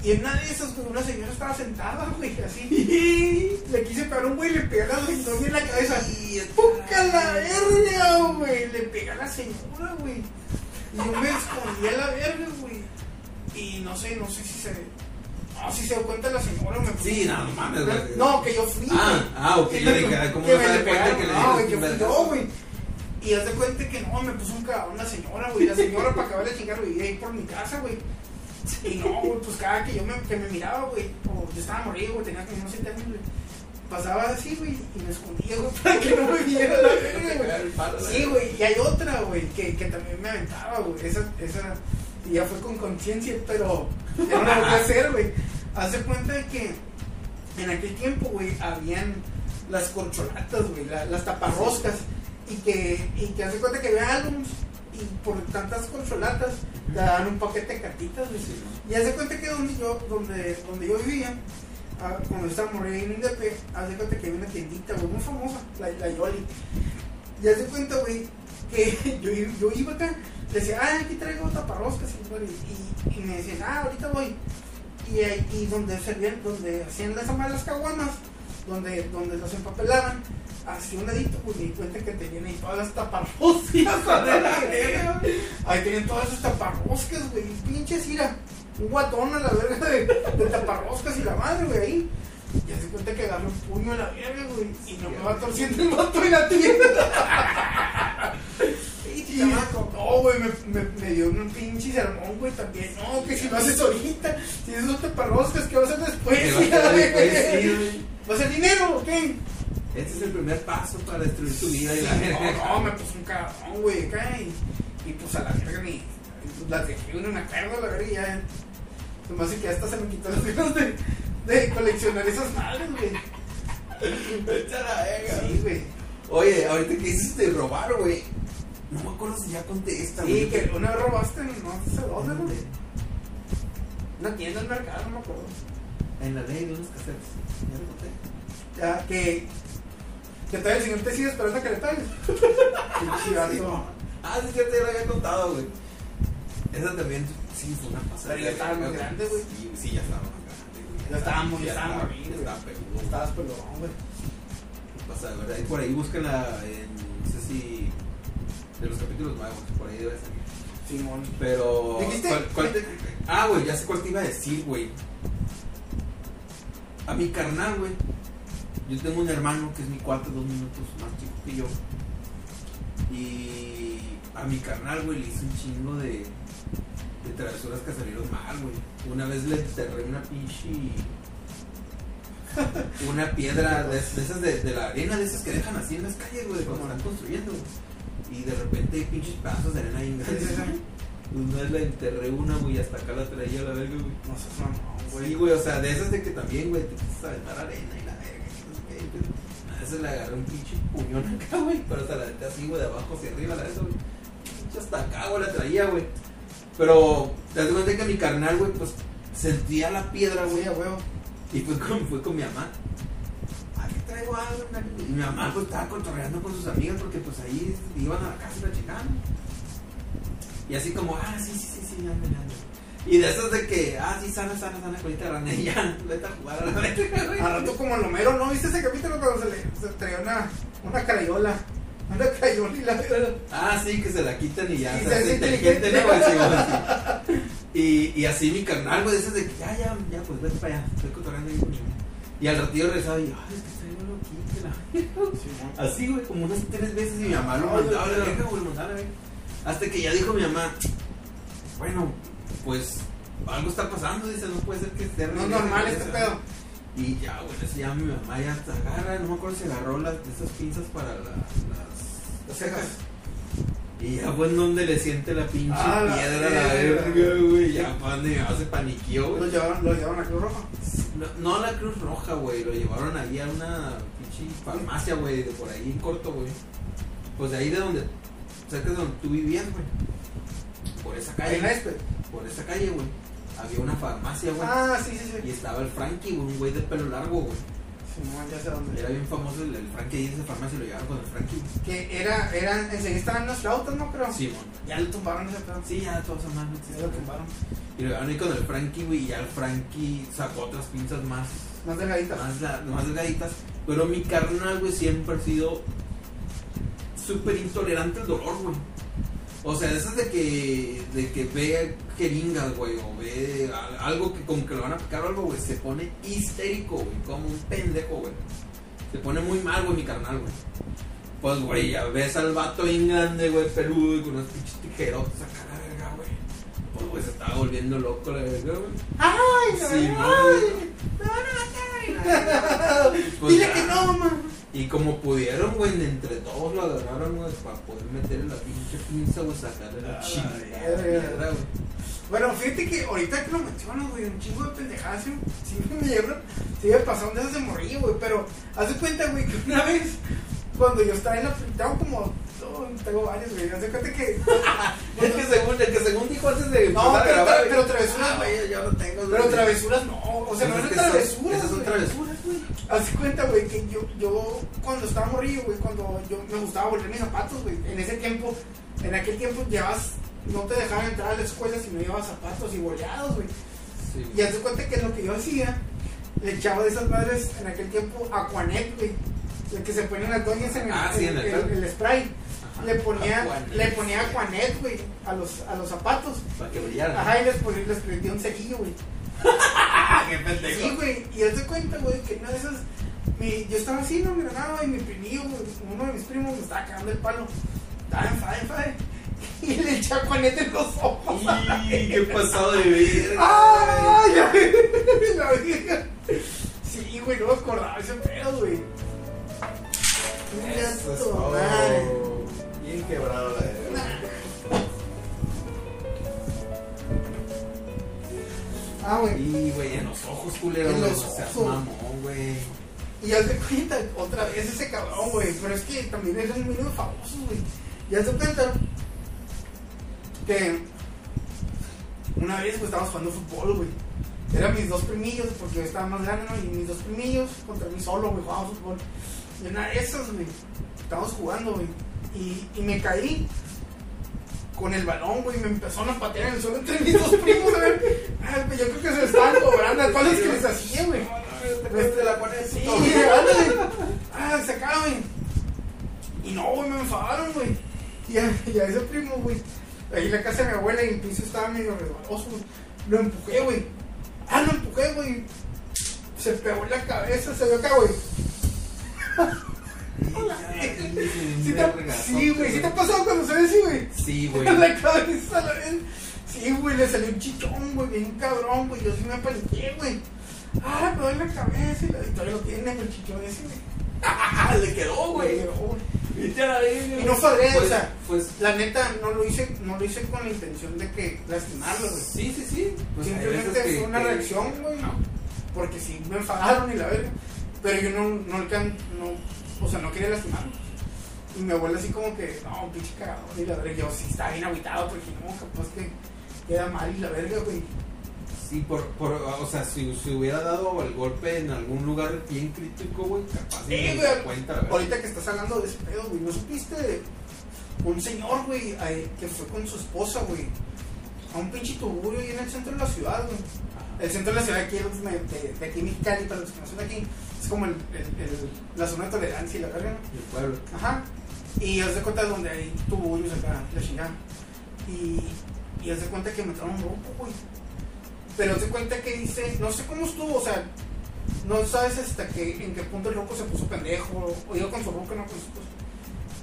Y en una de esas, güey, una señora estaba sentada, güey, así. Le quise pegar un güey y le pegué la señora en la cabeza. Y ¡Puca la verga, güey! Le pegué a la señora, güey. Y yo me escondí a la verga, güey. Y no sé, no sé si se. No, si se dio cuenta la señora, me Sí, no, no mames, güey. No, que yo fui, Ah, güey. ah, ok, yo dije, ah, ¿cómo que no me se cuenta que le No, güey, que fui yo, güey. Y haz de cuenta que no, me puso un cabrón la señora, güey. La señora para acabar de chingar vivía ahí por mi casa, güey. Y no, güey, pues cada que yo me, que me miraba, güey, o yo estaba morido, güey, tenía como unos 7 años, güey. Pasaba así, güey, y me escondía, güey, para que no me viera la verga, güey. Sí, güey, y hay otra, güey, que, que también me aventaba, güey. Esa, esa, ya fue con conciencia, pero ya no lo voy a hacer, güey. Hace cuenta de que en aquel tiempo, güey, habían las corcholatas, güey, la- las taparroscas, y que, y que hace cuenta que había álbumes, y por tantas corcholatas, te daban un paquete de cartitas, güey. Y hace cuenta que donde yo, donde, donde yo vivía, ah, cuando estaba morriendo en Indepe, hace cuenta que había una tiendita, güey, muy famosa, la, la Yoli. Y hace cuenta, güey, que yo, iba acá, le decía, ah, aquí traigo taparroscas, y, güey, y, y me decían, ah, ahorita voy. Y, ahí- y donde servían, donde hacían las amadas las caguamas, donde, donde los empapelaban, hacía un ladito, güey, me di cuenta que tenían ahí todas las taparroscas. Ahí tenían todas esas taparroscas, güey, pinches, mira, un guatón a la verga de, de taparroscas y la madre, güey, ahí. Y hace cuenta que agarró un puño a la verga, güey, y no me va torciendo el vato en la tienda. Y no, güey, me, me, me dio un pinche sermón, güey, también. No, que si lo haces ahorita, si esos taparroscas, ¿qué vas a hacer después? ¿Qué vas a después? Sí, güey. ¿Va a ser dinero o qué? Este es el primer paso para destruir tu vida y la No, no, me puso un cabrón, güey, acá y, y pues a la verga ni. Pues las dejé uno me acuerdo, la verga y ya. Nomás que hasta se me quitó las ganas de, de coleccionar esas madres, güey. Verga. Sí, güey. Oye, ahorita que dices de robar, güey. No me acuerdo si ya conté esta, Sí, güey. que una vez robaste, no sé dónde, güey. Una tienda en mercado, no me acuerdo. En la ley de unos cassettes. Ya lo conté. Ya, que. Que todavía el señor te sigue esperando a que le pagues. Pinche vato. Ah, sí, cierto, ya lo había contado, güey. Esa también, sí, fue una pasada. Pero ya estaba más grande, güey. Sí, sí, ya estaba más grande, güey. Ya estábamos, ya Ya estaba- bien, güey. estaba peludo. Estabas pelón, güey. Pasa, ¿verdad? Y por ahí búsquenla en, no sé si, de los capítulos nuevos, por ahí debe salir. Simón. Pero, ¿Dijiste? ¿cuál, cuál te- ah, güey, ya sé cuál te iba a decir, güey. A mi carnal, güey. Yo tengo un hermano que es mi cuarto, dos minutos más chico que yo. Y a mi carnal, güey, le hice un chingo de, de travesuras que salieron mal, güey. Una vez le enterré una pinche. Una piedra de, de esas de, de la arena, de esas que dejan así en las calles, güey, cuando están construyendo, güey. Y de repente hay pinches pedazos de arena ahí. Una vez le enterré una, güey, hasta acá la traía a la verga, güey. No seas mamón, güey. Sí, güey, o sea, de esas de que también, güey, te quieres aventar arena y la verga. no sé A veces le agarré un pinche puñón acá, güey, pero se la aventé así, güey, de abajo hacia arriba, la de eso, güey. Hasta acá, güey, la traía, güey. Pero te das cuenta que mi carnal, güey, pues sentía la piedra, güey, a huevo. y fue con, fue con mi mamá. Aquí traigo algo, y mi mamá pues estaba contorreando con sus amigas porque pues ahí iban a la casa y la checaban. Y así como, ah, sí, sí, sí, sí, anda, anda. Y de esas de que, ah, sí, sana, sana, sana, colita de rana, y ya, vete a jugar a la. Al rato como el Homero, ¿no? ¿Viste ese capítulo cuando se le traía una, una crayola? Una crayola Ah, sí, que se la quitan y ya Y se hace inteligente, ¿no? Sí, sí. Y, y así mi carnal, güey, esas de que, ya, ya, ya, pues vete para allá, estoy cotorreando ahí. Y al ratillo regresaba y yo, ay, es que aquí, que la verga". Así, güey, como unas tres veces y mi mamá lo mandaba a la Dios mío. verga, güey, lo mandaba a la verga. Hasta que ya dijo mi mamá, bueno, pues algo está pasando, dice, no puede ser que esté No es normal este regresa". pedo. Y ya, güey, así ya mi mamá ya hasta agarra, no me acuerdo si agarró las, esas pinzas para la- las, Las cejas. Y ya fue en donde le siente la pinche Ah, la piedra a la verga. güey. Ya donde mi mamá se paniqueó, Lo güey. llevaron, lo llevaron a Cruz Roja. No, no a la Cruz Roja, güey. Lo llevaron ahí a una pinche farmacia, güey, de por ahí en corto, güey. Pues de ahí de donde, cerca de donde tú vivías, güey. Por esa Ahí en la calle, Espe. por esa calle, güey. Había una farmacia, güey. Ah, sí, sí, Y sí. estaba el Frankie, güey, un güey de pelo largo, güey. Sí, no, ya sé dónde. Era bien famoso el, el Frankie ahí en esa farmacia, lo llevaron con el Frankie. Que era, eran, enseguida estaban los flautas, ¿no? Pero Sí, mon. ya le tumbaron ese pedo. Sí, ya todos son más Ya lo tumbaron. Y lo llevaron ahí con el Frankie, güey, y ya el Frankie sacó otras pinzas más, Más delgaditas. más, la- más delgaditas. Pero mi carnal, güey, siempre ha sido súper intolerante al dolor, güey. O sea, esas de que, de que ve jeringas, güey, o ve al- algo que como que lo van a picar o algo, güey, se pone histérico, güey, como un pendejo, güey. Se pone muy mal, güey, mi carnal, güey. Pues, güey, ya ves al vato bien grande, güey, peludo y con unas pinches tijerotas acá, la verga, güey. Pues, güey, se estaba volviendo loco, la verga, güey. ¡Ay, Sí, no, no, ay. ¡Me van a matar! Pues Dile ya. que no, man. Y como pudieron, güey, entre todos lo agarraron, güey, para poder meterle la pinche pinza, güey, sacarle la chingada güey. Bueno, fíjate que ahorita que lo mencionas, güey, un chingo de pendejadas, sí me llevan, sí me pasaron de esas de morir, güey, pero haz de cuenta, güey, que una vez, cuando yo estaba en la, tengo como, tengo varios, güey, haz de cuenta que, El que según, el que según dijo antes de No, a pero grabar, tra- güey, pero travesuras ah, no. güey, yo no tengo, pero güey. travesuras no, o sea, no es travesuras, Esas son travesuras, güey. Haz de cuenta, güey, que yo, yo cuando estaba morrillo, güey, cuando yo me gustaba volver mis zapatos, güey, en ese tiempo, en aquel tiempo llevas, no te dejaban entrar a la escuela si no llevabas zapatos y boleados, güey. Sí. Y haz de cuenta que lo que yo hacía, le echaba de esas madres en aquel tiempo Aquanet, güey. El que se ponían las doñas en el, Ah, sí, en el el spray. Le ponía, Aquanet. le ponía Aquanet, güey, a los, a los zapatos. Para que brillaran. Ajá, y les, ponía- les prendía un cejillo, güey. Ah, qué pendejo. Sí, güey. Y haz de cuenta, güey, que una de esas. Mi, yo estaba así, no me ganaba, y mi primillo, güey, uno de mis primos me estaba cagando el palo. Estaba enfadado, enfadado. Y le eché Aquanet en los ojos. Y qué pasado de verga. ¡Ay! La verga. Sí, güey, no me acordaba ese pedo, güey. Eso es todo. Bien quebrado la verga. Ah, güey. Y, güey, en los ojos, culero. En los seas ojos. mamón, güey. Y haz de cuenta, otra vez ese cabrón, güey. Pero es que también es un mínimo famoso, güey. Y haz de cuenta que una vez, pues, estábamos jugando fútbol, güey. Eran mis dos primillos, porque yo estaba más grande, ¿no? Y mis dos primillos contra mí solo, güey, jugábamos fútbol. Y una de esas, güey, estábamos jugando, güey. Y, y me caí con el balón, güey. Me empezaron a patear en el suelo entre mis dos primos, güey. Ay, pues, yo creo que se estaban cobrando a los que les hacía, güey. Este la pones Sí, ándale. Ah, se acaba, güey. Y no, güey, me enfadaron, güey. Y a, y a ese primo, güey. Ahí en la casa de mi abuela y el piso estaba medio resbaloso, güey. Lo empujé, güey. Ah, lo empujé, güey. Se pegó en la cabeza, se vio acá, güey. Sí, te- sí, güey, ¿sí te ha pasado cuando se ve así, güey? Sí, güey. En la cabeza, la vez. Sí, güey, le salió un chichón, güey, bien cabrón, güey. Yo sí me paniqué, güey. Ah, me duele la cabeza y la todavía lo tiene el chichón ese, güey. Le quedó, Güey, no. Y no fue Pues- o sea, Pues, la neta no lo hice, no lo hice con la intención de que lastimarlo, güey. sí, sí, sí. Pues Simplemente que- fue una que- reacción, güey. Porque sí me enfadaron y la verga. Pero yo no, no, no, o sea, no quería lastimarlo. Y mi abuela así como que, no, pinche cagador y la verga. Yo sí estaba bien aguitado porque no, capaz que queda mal y la verga, güey. Sí, por, por, o sea, si se hubiera dado el golpe en algún lugar bien crítico, güey, capaz Sí, ni se güey. cuenta, verdad. Ahorita que estás hablando de ese pedo, güey, ¿no supiste de un señor, güey, que fue con su esposa, güey, a un pinche tuburio ahí en el centro de la ciudad, güey? El centro de la ciudad aquí, de, de, de aquí Mexicali, para los que no son de aquí, es como el, el- el- la zona de tolerancia y la verga, ¿no? El pueblo. Ajá. Y haz de cuenta donde hay tuburios acá, la chingada. Y, y haz de cuenta que trajo un grupo, güey. Pero haz de cuenta que dice, no sé cómo estuvo, o sea, no sabes hasta que, en qué punto el roco se puso pendejo, o iba con su roco, no con su esposa.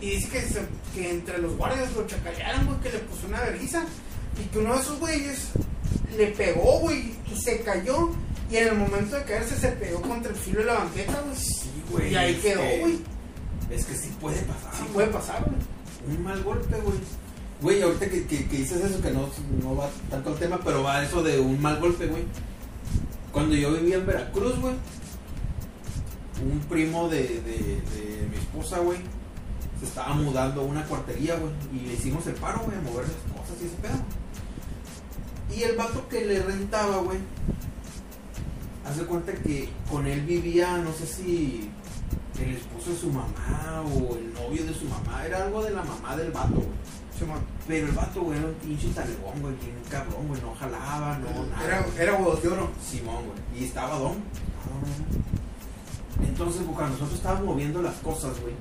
Y dice que, se- que entre los guardias lo chacalearon, güey, que le puso una vergüenza. Y que uno de esos güeyes le pegó, güey, y se cayó. Y en el momento de caerse se pegó contra el filo de la banqueta, güey. Sí, Y ahí quedó, que- güey. Es que sí puede pasar. Sí güey. puede pasar, güey. Un mal golpe, güey. Güey, ahorita que, que, que dices eso, que no, no va tanto al tema, pero va eso de un mal golpe, güey. Cuando yo vivía en Veracruz, güey, un primo de, de, de mi esposa, güey, se estaba mudando a una cuartería, güey, y le hicimos el paro, güey, a mover las cosas y ese pedo. Y el vato que le rentaba, güey, hace cuenta que con él vivía, no sé si el esposo de su mamá o el novio de su mamá, era algo de la mamá del vato, güey. Pero el vato, güey, era un pinche talegón, güey, bien cabrón, güey, no jalaba, no, nada. Era, era de oro. Simón, güey. Y estaba don. Entonces, pues, cuando nosotros estábamos moviendo las cosas, güey,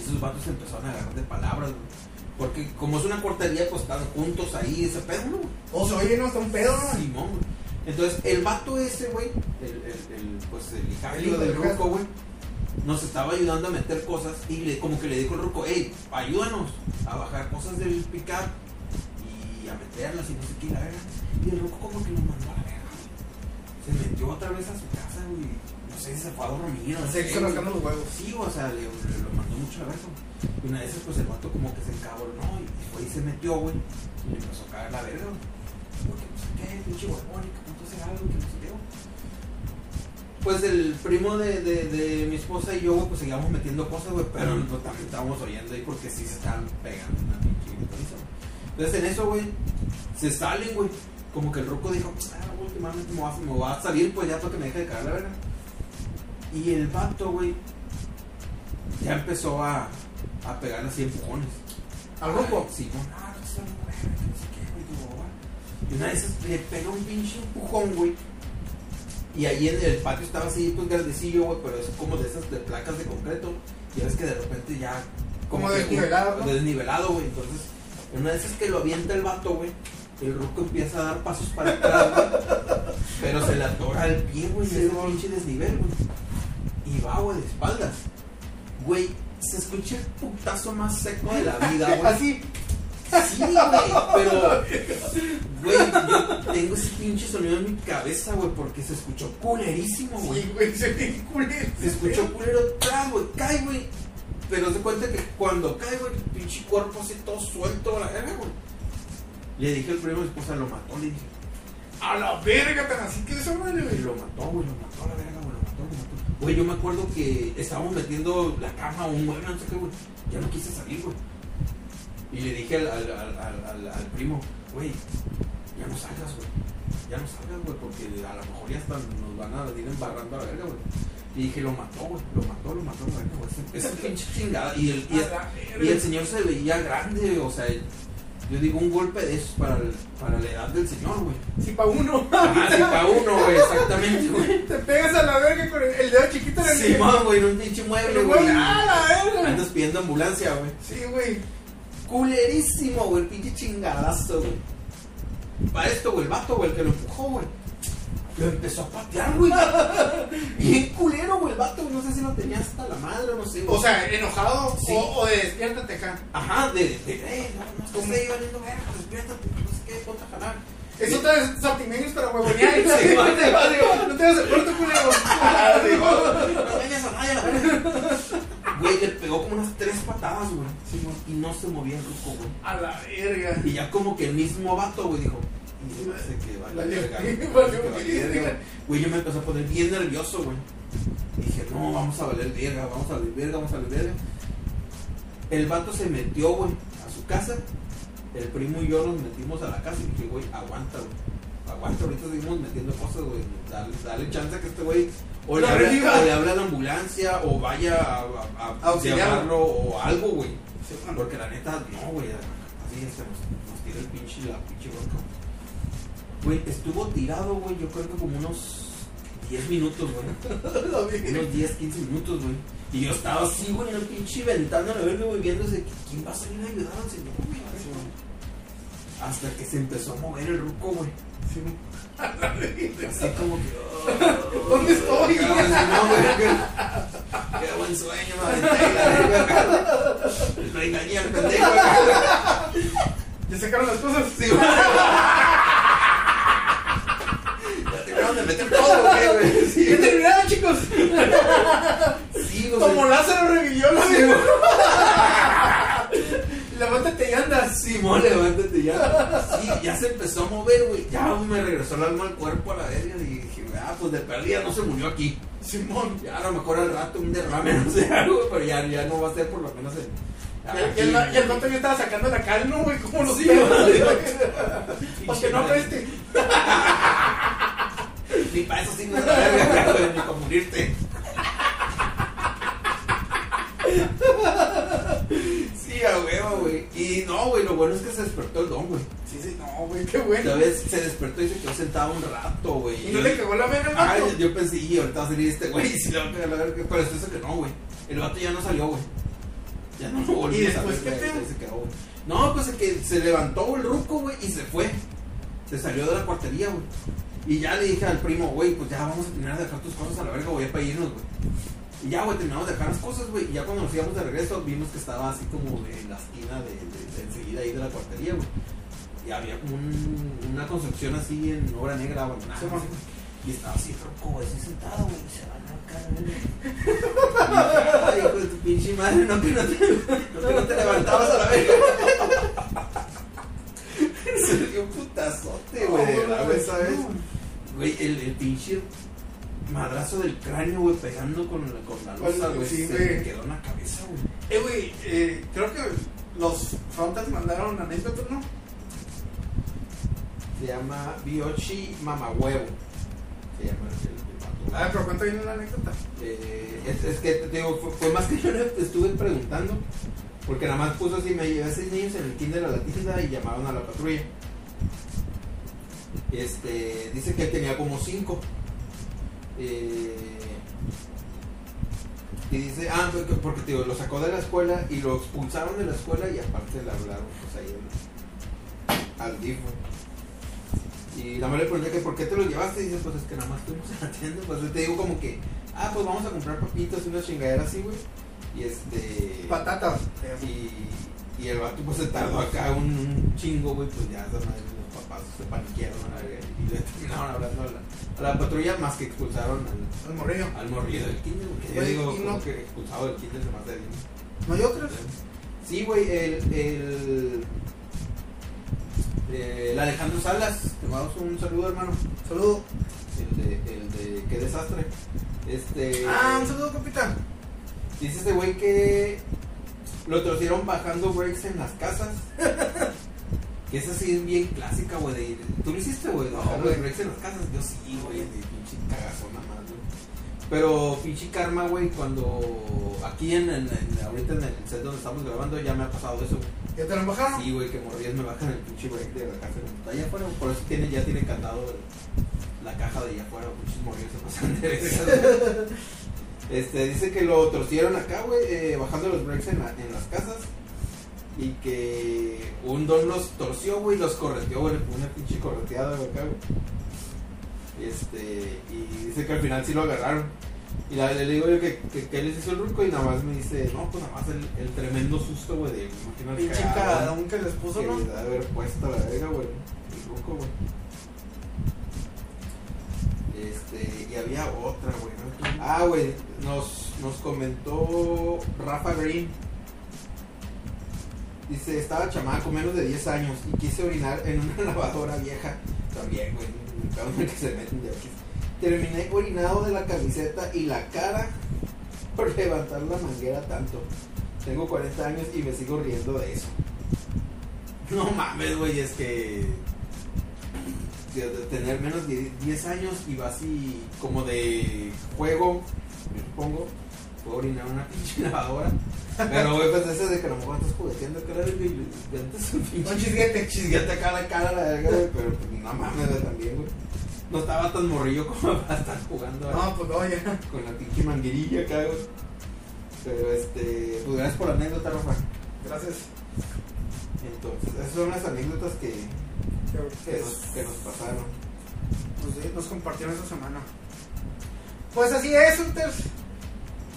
esos vatos se empezaron a agarrar de palabras, güey. Porque como es una cortería, pues están juntos ahí, ese pedo, ¿no? O sea, oye, no, está un pedo, ¿no? Simón, güey. Entonces, el vato ese, güey, el, el, el, pues el hijo del ruco, güey, nos estaba ayudando a meter cosas y le, como que le dijo el ruco, hey, ayúdanos a bajar cosas del pick-up y a meterlas y no sé qué, la verga. Y el ruco como que lo mandó a la verga. Se metió otra vez a su casa, güey. No sé si se fue a dormir, no Se güey. rascando los huevos. Sí, o sea, le, le- lo mandó mucho a la verga. Y una de esas, pues el vato como que se encabronó y fue y se metió, güey. Y le empezó a caer la verga, güey. Porque, pues, ¿qué? Pinche huevón, y que punto hacer algo, que no sé qué, güey. Pues el primo de, de, de mi esposa y yo, güey, pues seguíamos metiendo cosas, güey, pero pues, también estábamos oyendo ahí porque sí se estaban pegando una pinche güey. Entonces en eso, güey, se salen, güey. Como que el roco dijo, ah, últimamente me voy, a, me voy a salir, pues ya para que me deje de caer la verga. Y el vato, güey, ya empezó a, a pegarle así empujones. ¿Al grupo? Sí, no, no, no, está bien, güey, que no sé qué, güey, tu boba. Y una de esas le pega un pinche empujón, güey. Y ahí en el patio estaba así, pues grandecillo, güey, pero es como de esas de placas de concreto. Y ves que de repente ya. Como desnivelado, ¿no? Desnivelado, güey. Entonces, en una de esas que lo avienta el vato, güey. El ruco empieza a dar pasos para atrás, güey. Pero se le atora el pie, güey, Sí, ese güey. pinche desnivel, güey. Y va, güey, de espaldas. Güey, se escucha el putazo más seco de la vida, güey. Así. Sí, güey, pero. Güey, yo tengo ese pinche sonido en mi cabeza, güey, porque se escuchó culerísimo, güey. Sí, güey, se culero. Se escuchó culero atrás, güey, cae, güey. Pero se cuenta que cuando cae, güey, el pinche cuerpo así todo suelto a la verga, güey. Le dije al primo mi esposa, lo mató, le dije. A la verga, tan así que eso, güey. Y lo mató, güey, lo mató a la verga, güey, lo mató, lo mató. Güey, yo me acuerdo que estábamos metiendo la cama o un mueble, no sé qué, güey. Ya no quise salir, güey. Y le dije al, al, al, primo, güey, ya no salgas, güey. Ya no salgas, güey, porque a lo mejor ya hasta nos van a ir embarrando a la verga, güey. Y dije, lo mató, güey, lo mató, lo mató, güey. Esa pinche chingada. Y el, y, el, y el señor se veía grande, o sea, yo digo, un golpe de esos para, el- para la edad del señor, güey. Sí, pa' uno. Ajá, sí, para uno, güey, exactamente, güey. Te pegas a la verga con el, el dedo chiquito en el Sí, güey, en un pinche mueble, güey. güey, ¡ah, la verga! Andas pidiendo ambulancia, güey. Sí, güey. Culerísimo, güey, el pinche chingadazo, güey. Para esto, güey, el vato, güey, el que lo empujó, güey. Lo empezó a patear, güey. Bien culero, güey, el vato, güey. No sé si lo tenía hasta la madre, no sé. güey. O sea, enojado Sí. o, o de despiértate acá. Ajá, de, de, eh, no, no estás ahí valiendo verga, despiértate, no sé qué, ponte a jalar. Es otra vez Santimeños para huevonear. Sí, no te culero. No nadie, la verga. Güey, le pegó como unas tres patadas, güey. y no se movía el ruco, güey. A la verga. Y ya como que el mismo vato, güey, dijo, "Y se me hace que vale Vale, verga, vale, güey, vale, que vale, verga". verga. Güey, yo me empecé a poner bien nervioso, güey. Dije, no, vamos a valer verga, vamos a valer verga, vamos a valer verga. El vato se metió, güey, a su casa. El primo y yo nos metimos a la casa y dije, güey, aguanta, güey. Aguanta, ahorita seguimos metiendo cosas, güey. Dale, dale chance a que este güey o le, hable, o le hable a la ambulancia o vaya a, a, o algo, güey. Porque la neta, no, güey, así se nos, nos tira el pinche, la pinche bronca. Güey, estuvo tirado, güey, yo creo que como unos 10 minutos, güey. Unos 10, 15 minutos, güey. Y yo estaba así, güey, en la pinche ventana, a verme, güey, viéndose quién va a salir a ayudar al señor, güey. Hasta que se empezó a mover el ruco, güey. Sí. Así como que. oh, ¿Dónde estoy? cabrón, no, güey, que- Qué buen sueño, verga. Lo engañé al pendejo. ¿Ya sacaron las cosas? Sí, güey. Ya terminaron de meter todo, güey, güey. Sí, ¿Ya terminaron, chicos? sí, güey. Como Lázaro revivió la Sí, güey. Levántate y andas. Simón, levántate ya. Se empezó a mover, güey. Ya me regresó el alma al cuerpo a la verga. Y dije, ah, pues de perdida no se murió aquí. Simón. Ya a lo mejor al rato un derrame, no sé algo, pero ya, ya no va a ser por lo menos el. Y el- Y el, y el vato ya estaba sacando la cal, ¿no, güey? Como los Sí, perros. güey. Para que no apeste. Ni para eso sí no es la verga, güey, ni para morirte. Sí, a huevo, güey. Y no, güey, lo bueno es que no, güey, qué bueno. ¿Sabes? Se despertó y se quedó sentado un rato, güey. ¿Y no le cagó la verga al Ay, vato? yo pensé, y ahorita va a salir este güey, y si le va a cagar la verga. Pero es eso que no, güey. El vato ya no salió, güey. Ya no volví ¿Y a después qué pedo? se quedó, güey. No, pues es que se levantó el ruco, güey, y se fue. Se salió de la cuartería, güey. Y ya le dije al primo, güey, pues ya vamos a terminar de dejar tus cosas a la verga, güey, para irnos, güey. Y ya, güey, terminamos de dejar las cosas, güey. Y ya cuando nos íbamos de regreso, vimos que estaba así como en la esquina de, de- de enseguida ahí de la cuartería, güey. Y había como un- una construcción así en obra negra, abandonada. Sí, y estaba así, güey, así sentado, güey. y Se va a la cara, güey. Hijo de tu pinche madre, no que no te, no que no te levantabas a la verga. Se dio un putazote, güey, de güey, ¿sabes? Güey, el, el pinche madrazo del cráneo, güey, pegando con, la- con la losa, güey. sí, se me quedó en la cabeza, güey. Eh, güey, eh, creo que los frontas mandaron anécdotas, ¿no? Se llama Biochi Mamahuevo. Se llama el. Ah, pero cuenta bien la anécdota. Eh, es, es que te digo, fue, fue más que yo le estuve preguntando. Porque nada más puso así: me llevé a seis niños en el kinder a la tienda y llamaron a la patrulla. Este, dice que él tenía como cinco. Eh, y dice, ah, porque, te digo, lo sacó de la escuela y lo expulsaron de la escuela y aparte le hablaron, pues ahí al DIF, güey. Y nada más le pregunté que por qué te lo llevaste y dice, pues es que nada más fuimos a la tienda, pues te digo como que, ah, pues vamos a comprar papitas y una chingadera así, güey. Y este... Patatas. Y, y el vato pues se tardó acá un, un chingo, güey, pues ya esa madre, los papás se paniquearon a la y le terminaron hablando a la, a la patrulla más que expulsaron al, El morrillo. al morrido del kinder, porque yo Güey, digo no- que expulsado del kinder se más de ¿No hay otros? Sí, güey, el, el, el Alejandro Salas, te mando un saludo, hermano. Saludo. El de, el de qué desastre. Este. Ah, un saludo, capitán. Dice este güey que lo torcieron bajando breaks en las casas. que esa sí es bien clásica, güey. ¿Tú lo hiciste, güey? No, güey. breaks en las casas. Yo sí, güey. De pinche. Pero pinche karma, güey, cuando aquí en, en- en- ahorita en el set donde estamos grabando ya me ha pasado eso. ¿Ya te lo bajaron? Sí, güey, que morrías me bajan el pinche break de la casa. de allá afuera, por eso tiene, ya tiene candado la caja de allá afuera, pinches morrillos se pasan de. Este, dice que lo torcieron acá, güey, eh, bajando los breaks en, la- en las casas. Y que un don los torció, güey, los correteó, güey, le puso una pinche correteada, güey, acá, güey. Este, y dice que al final sí lo agarraron. Y la- le digo yo que, que, que les hizo el ruco y nada más me dice, no, pues nada más el, el tremendo susto, güey, de imagínate Pinche cagadón que les puso, que ¿no? de haber puesto la verga, güey. El ruco, güey. Este, y había otra, güey. ¿no? Ah, güey, nos, nos comentó Rafa Green. Dice, estaba chamaco, menos de 10 años, y quise orinar en una lavadora vieja. También, güey, Terminé orinado de la camiseta y la cara por levantar la manguera tanto. Tengo 40 años y me sigo riendo de eso. No mames, güey, es que tener menos de 10 años y vas y como de juego, me supongo, puedo orinar una pinche lavadora. Pero, güey, pues ese de que a lo mejor estás jugueteando acá, güey, antes un pinche Un chisguete. chisguete acá la cara, la verga, güey, pero pues no mames, güey, también, güey. No estaba tan morrillo como para estar jugando No, pues no, ya. con la pinche manguerilla acá, güey. Pero este, pues gracias por la anécdota, Rafa. Gracias. Entonces, esas son las anécdotas que, Que- nos, que nos pasaron. pues, sí, nos compartieron esa semana. Pues así es, Ulters.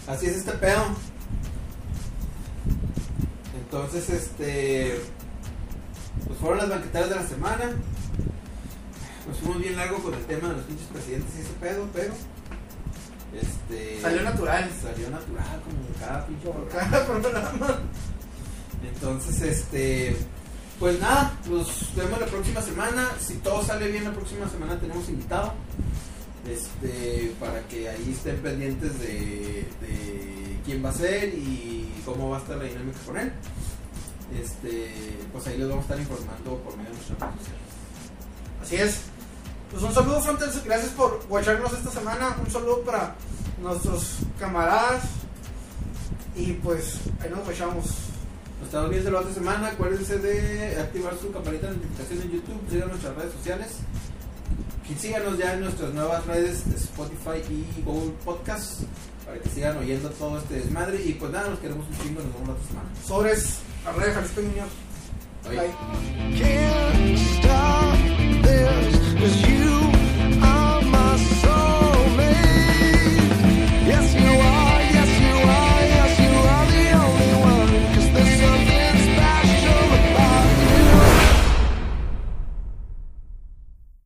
Así es este pedo. Entonces, este. Pues fueron las banqueteras de la semana. Nos fuimos bien largo con el tema de los pinches presidentes y ese pedo, pero. Este. Salió natural. Salió natural, como cada pinche Por cada programa. Entonces, este. Pues nada, nos vemos la próxima semana. Si todo sale bien, la próxima semana tenemos invitado. Este, para que ahí estén pendientes de, de quién va a ser y cómo va a estar la dinámica con él. Este, pues ahí les vamos a estar informando por medio de nuestras redes sociales. Así es. Pues un saludo, Frontex. Gracias por watcharnos esta semana. Un saludo para nuestros camaradas. Y pues ahí nos watchamos. Nos estamos viendo la otra semana. Acuérdense de activar su campanita de notificación en YouTube, sigan nuestras redes sociales. Y síganos ya en nuestras nuevas redes de Spotify y Google Podcasts para que sigan oyendo todo este desmadre. Y pues nada, nos queremos un chingo, nos vemos la otra semana. Sobres, arroba Jalisco Junior. Bye.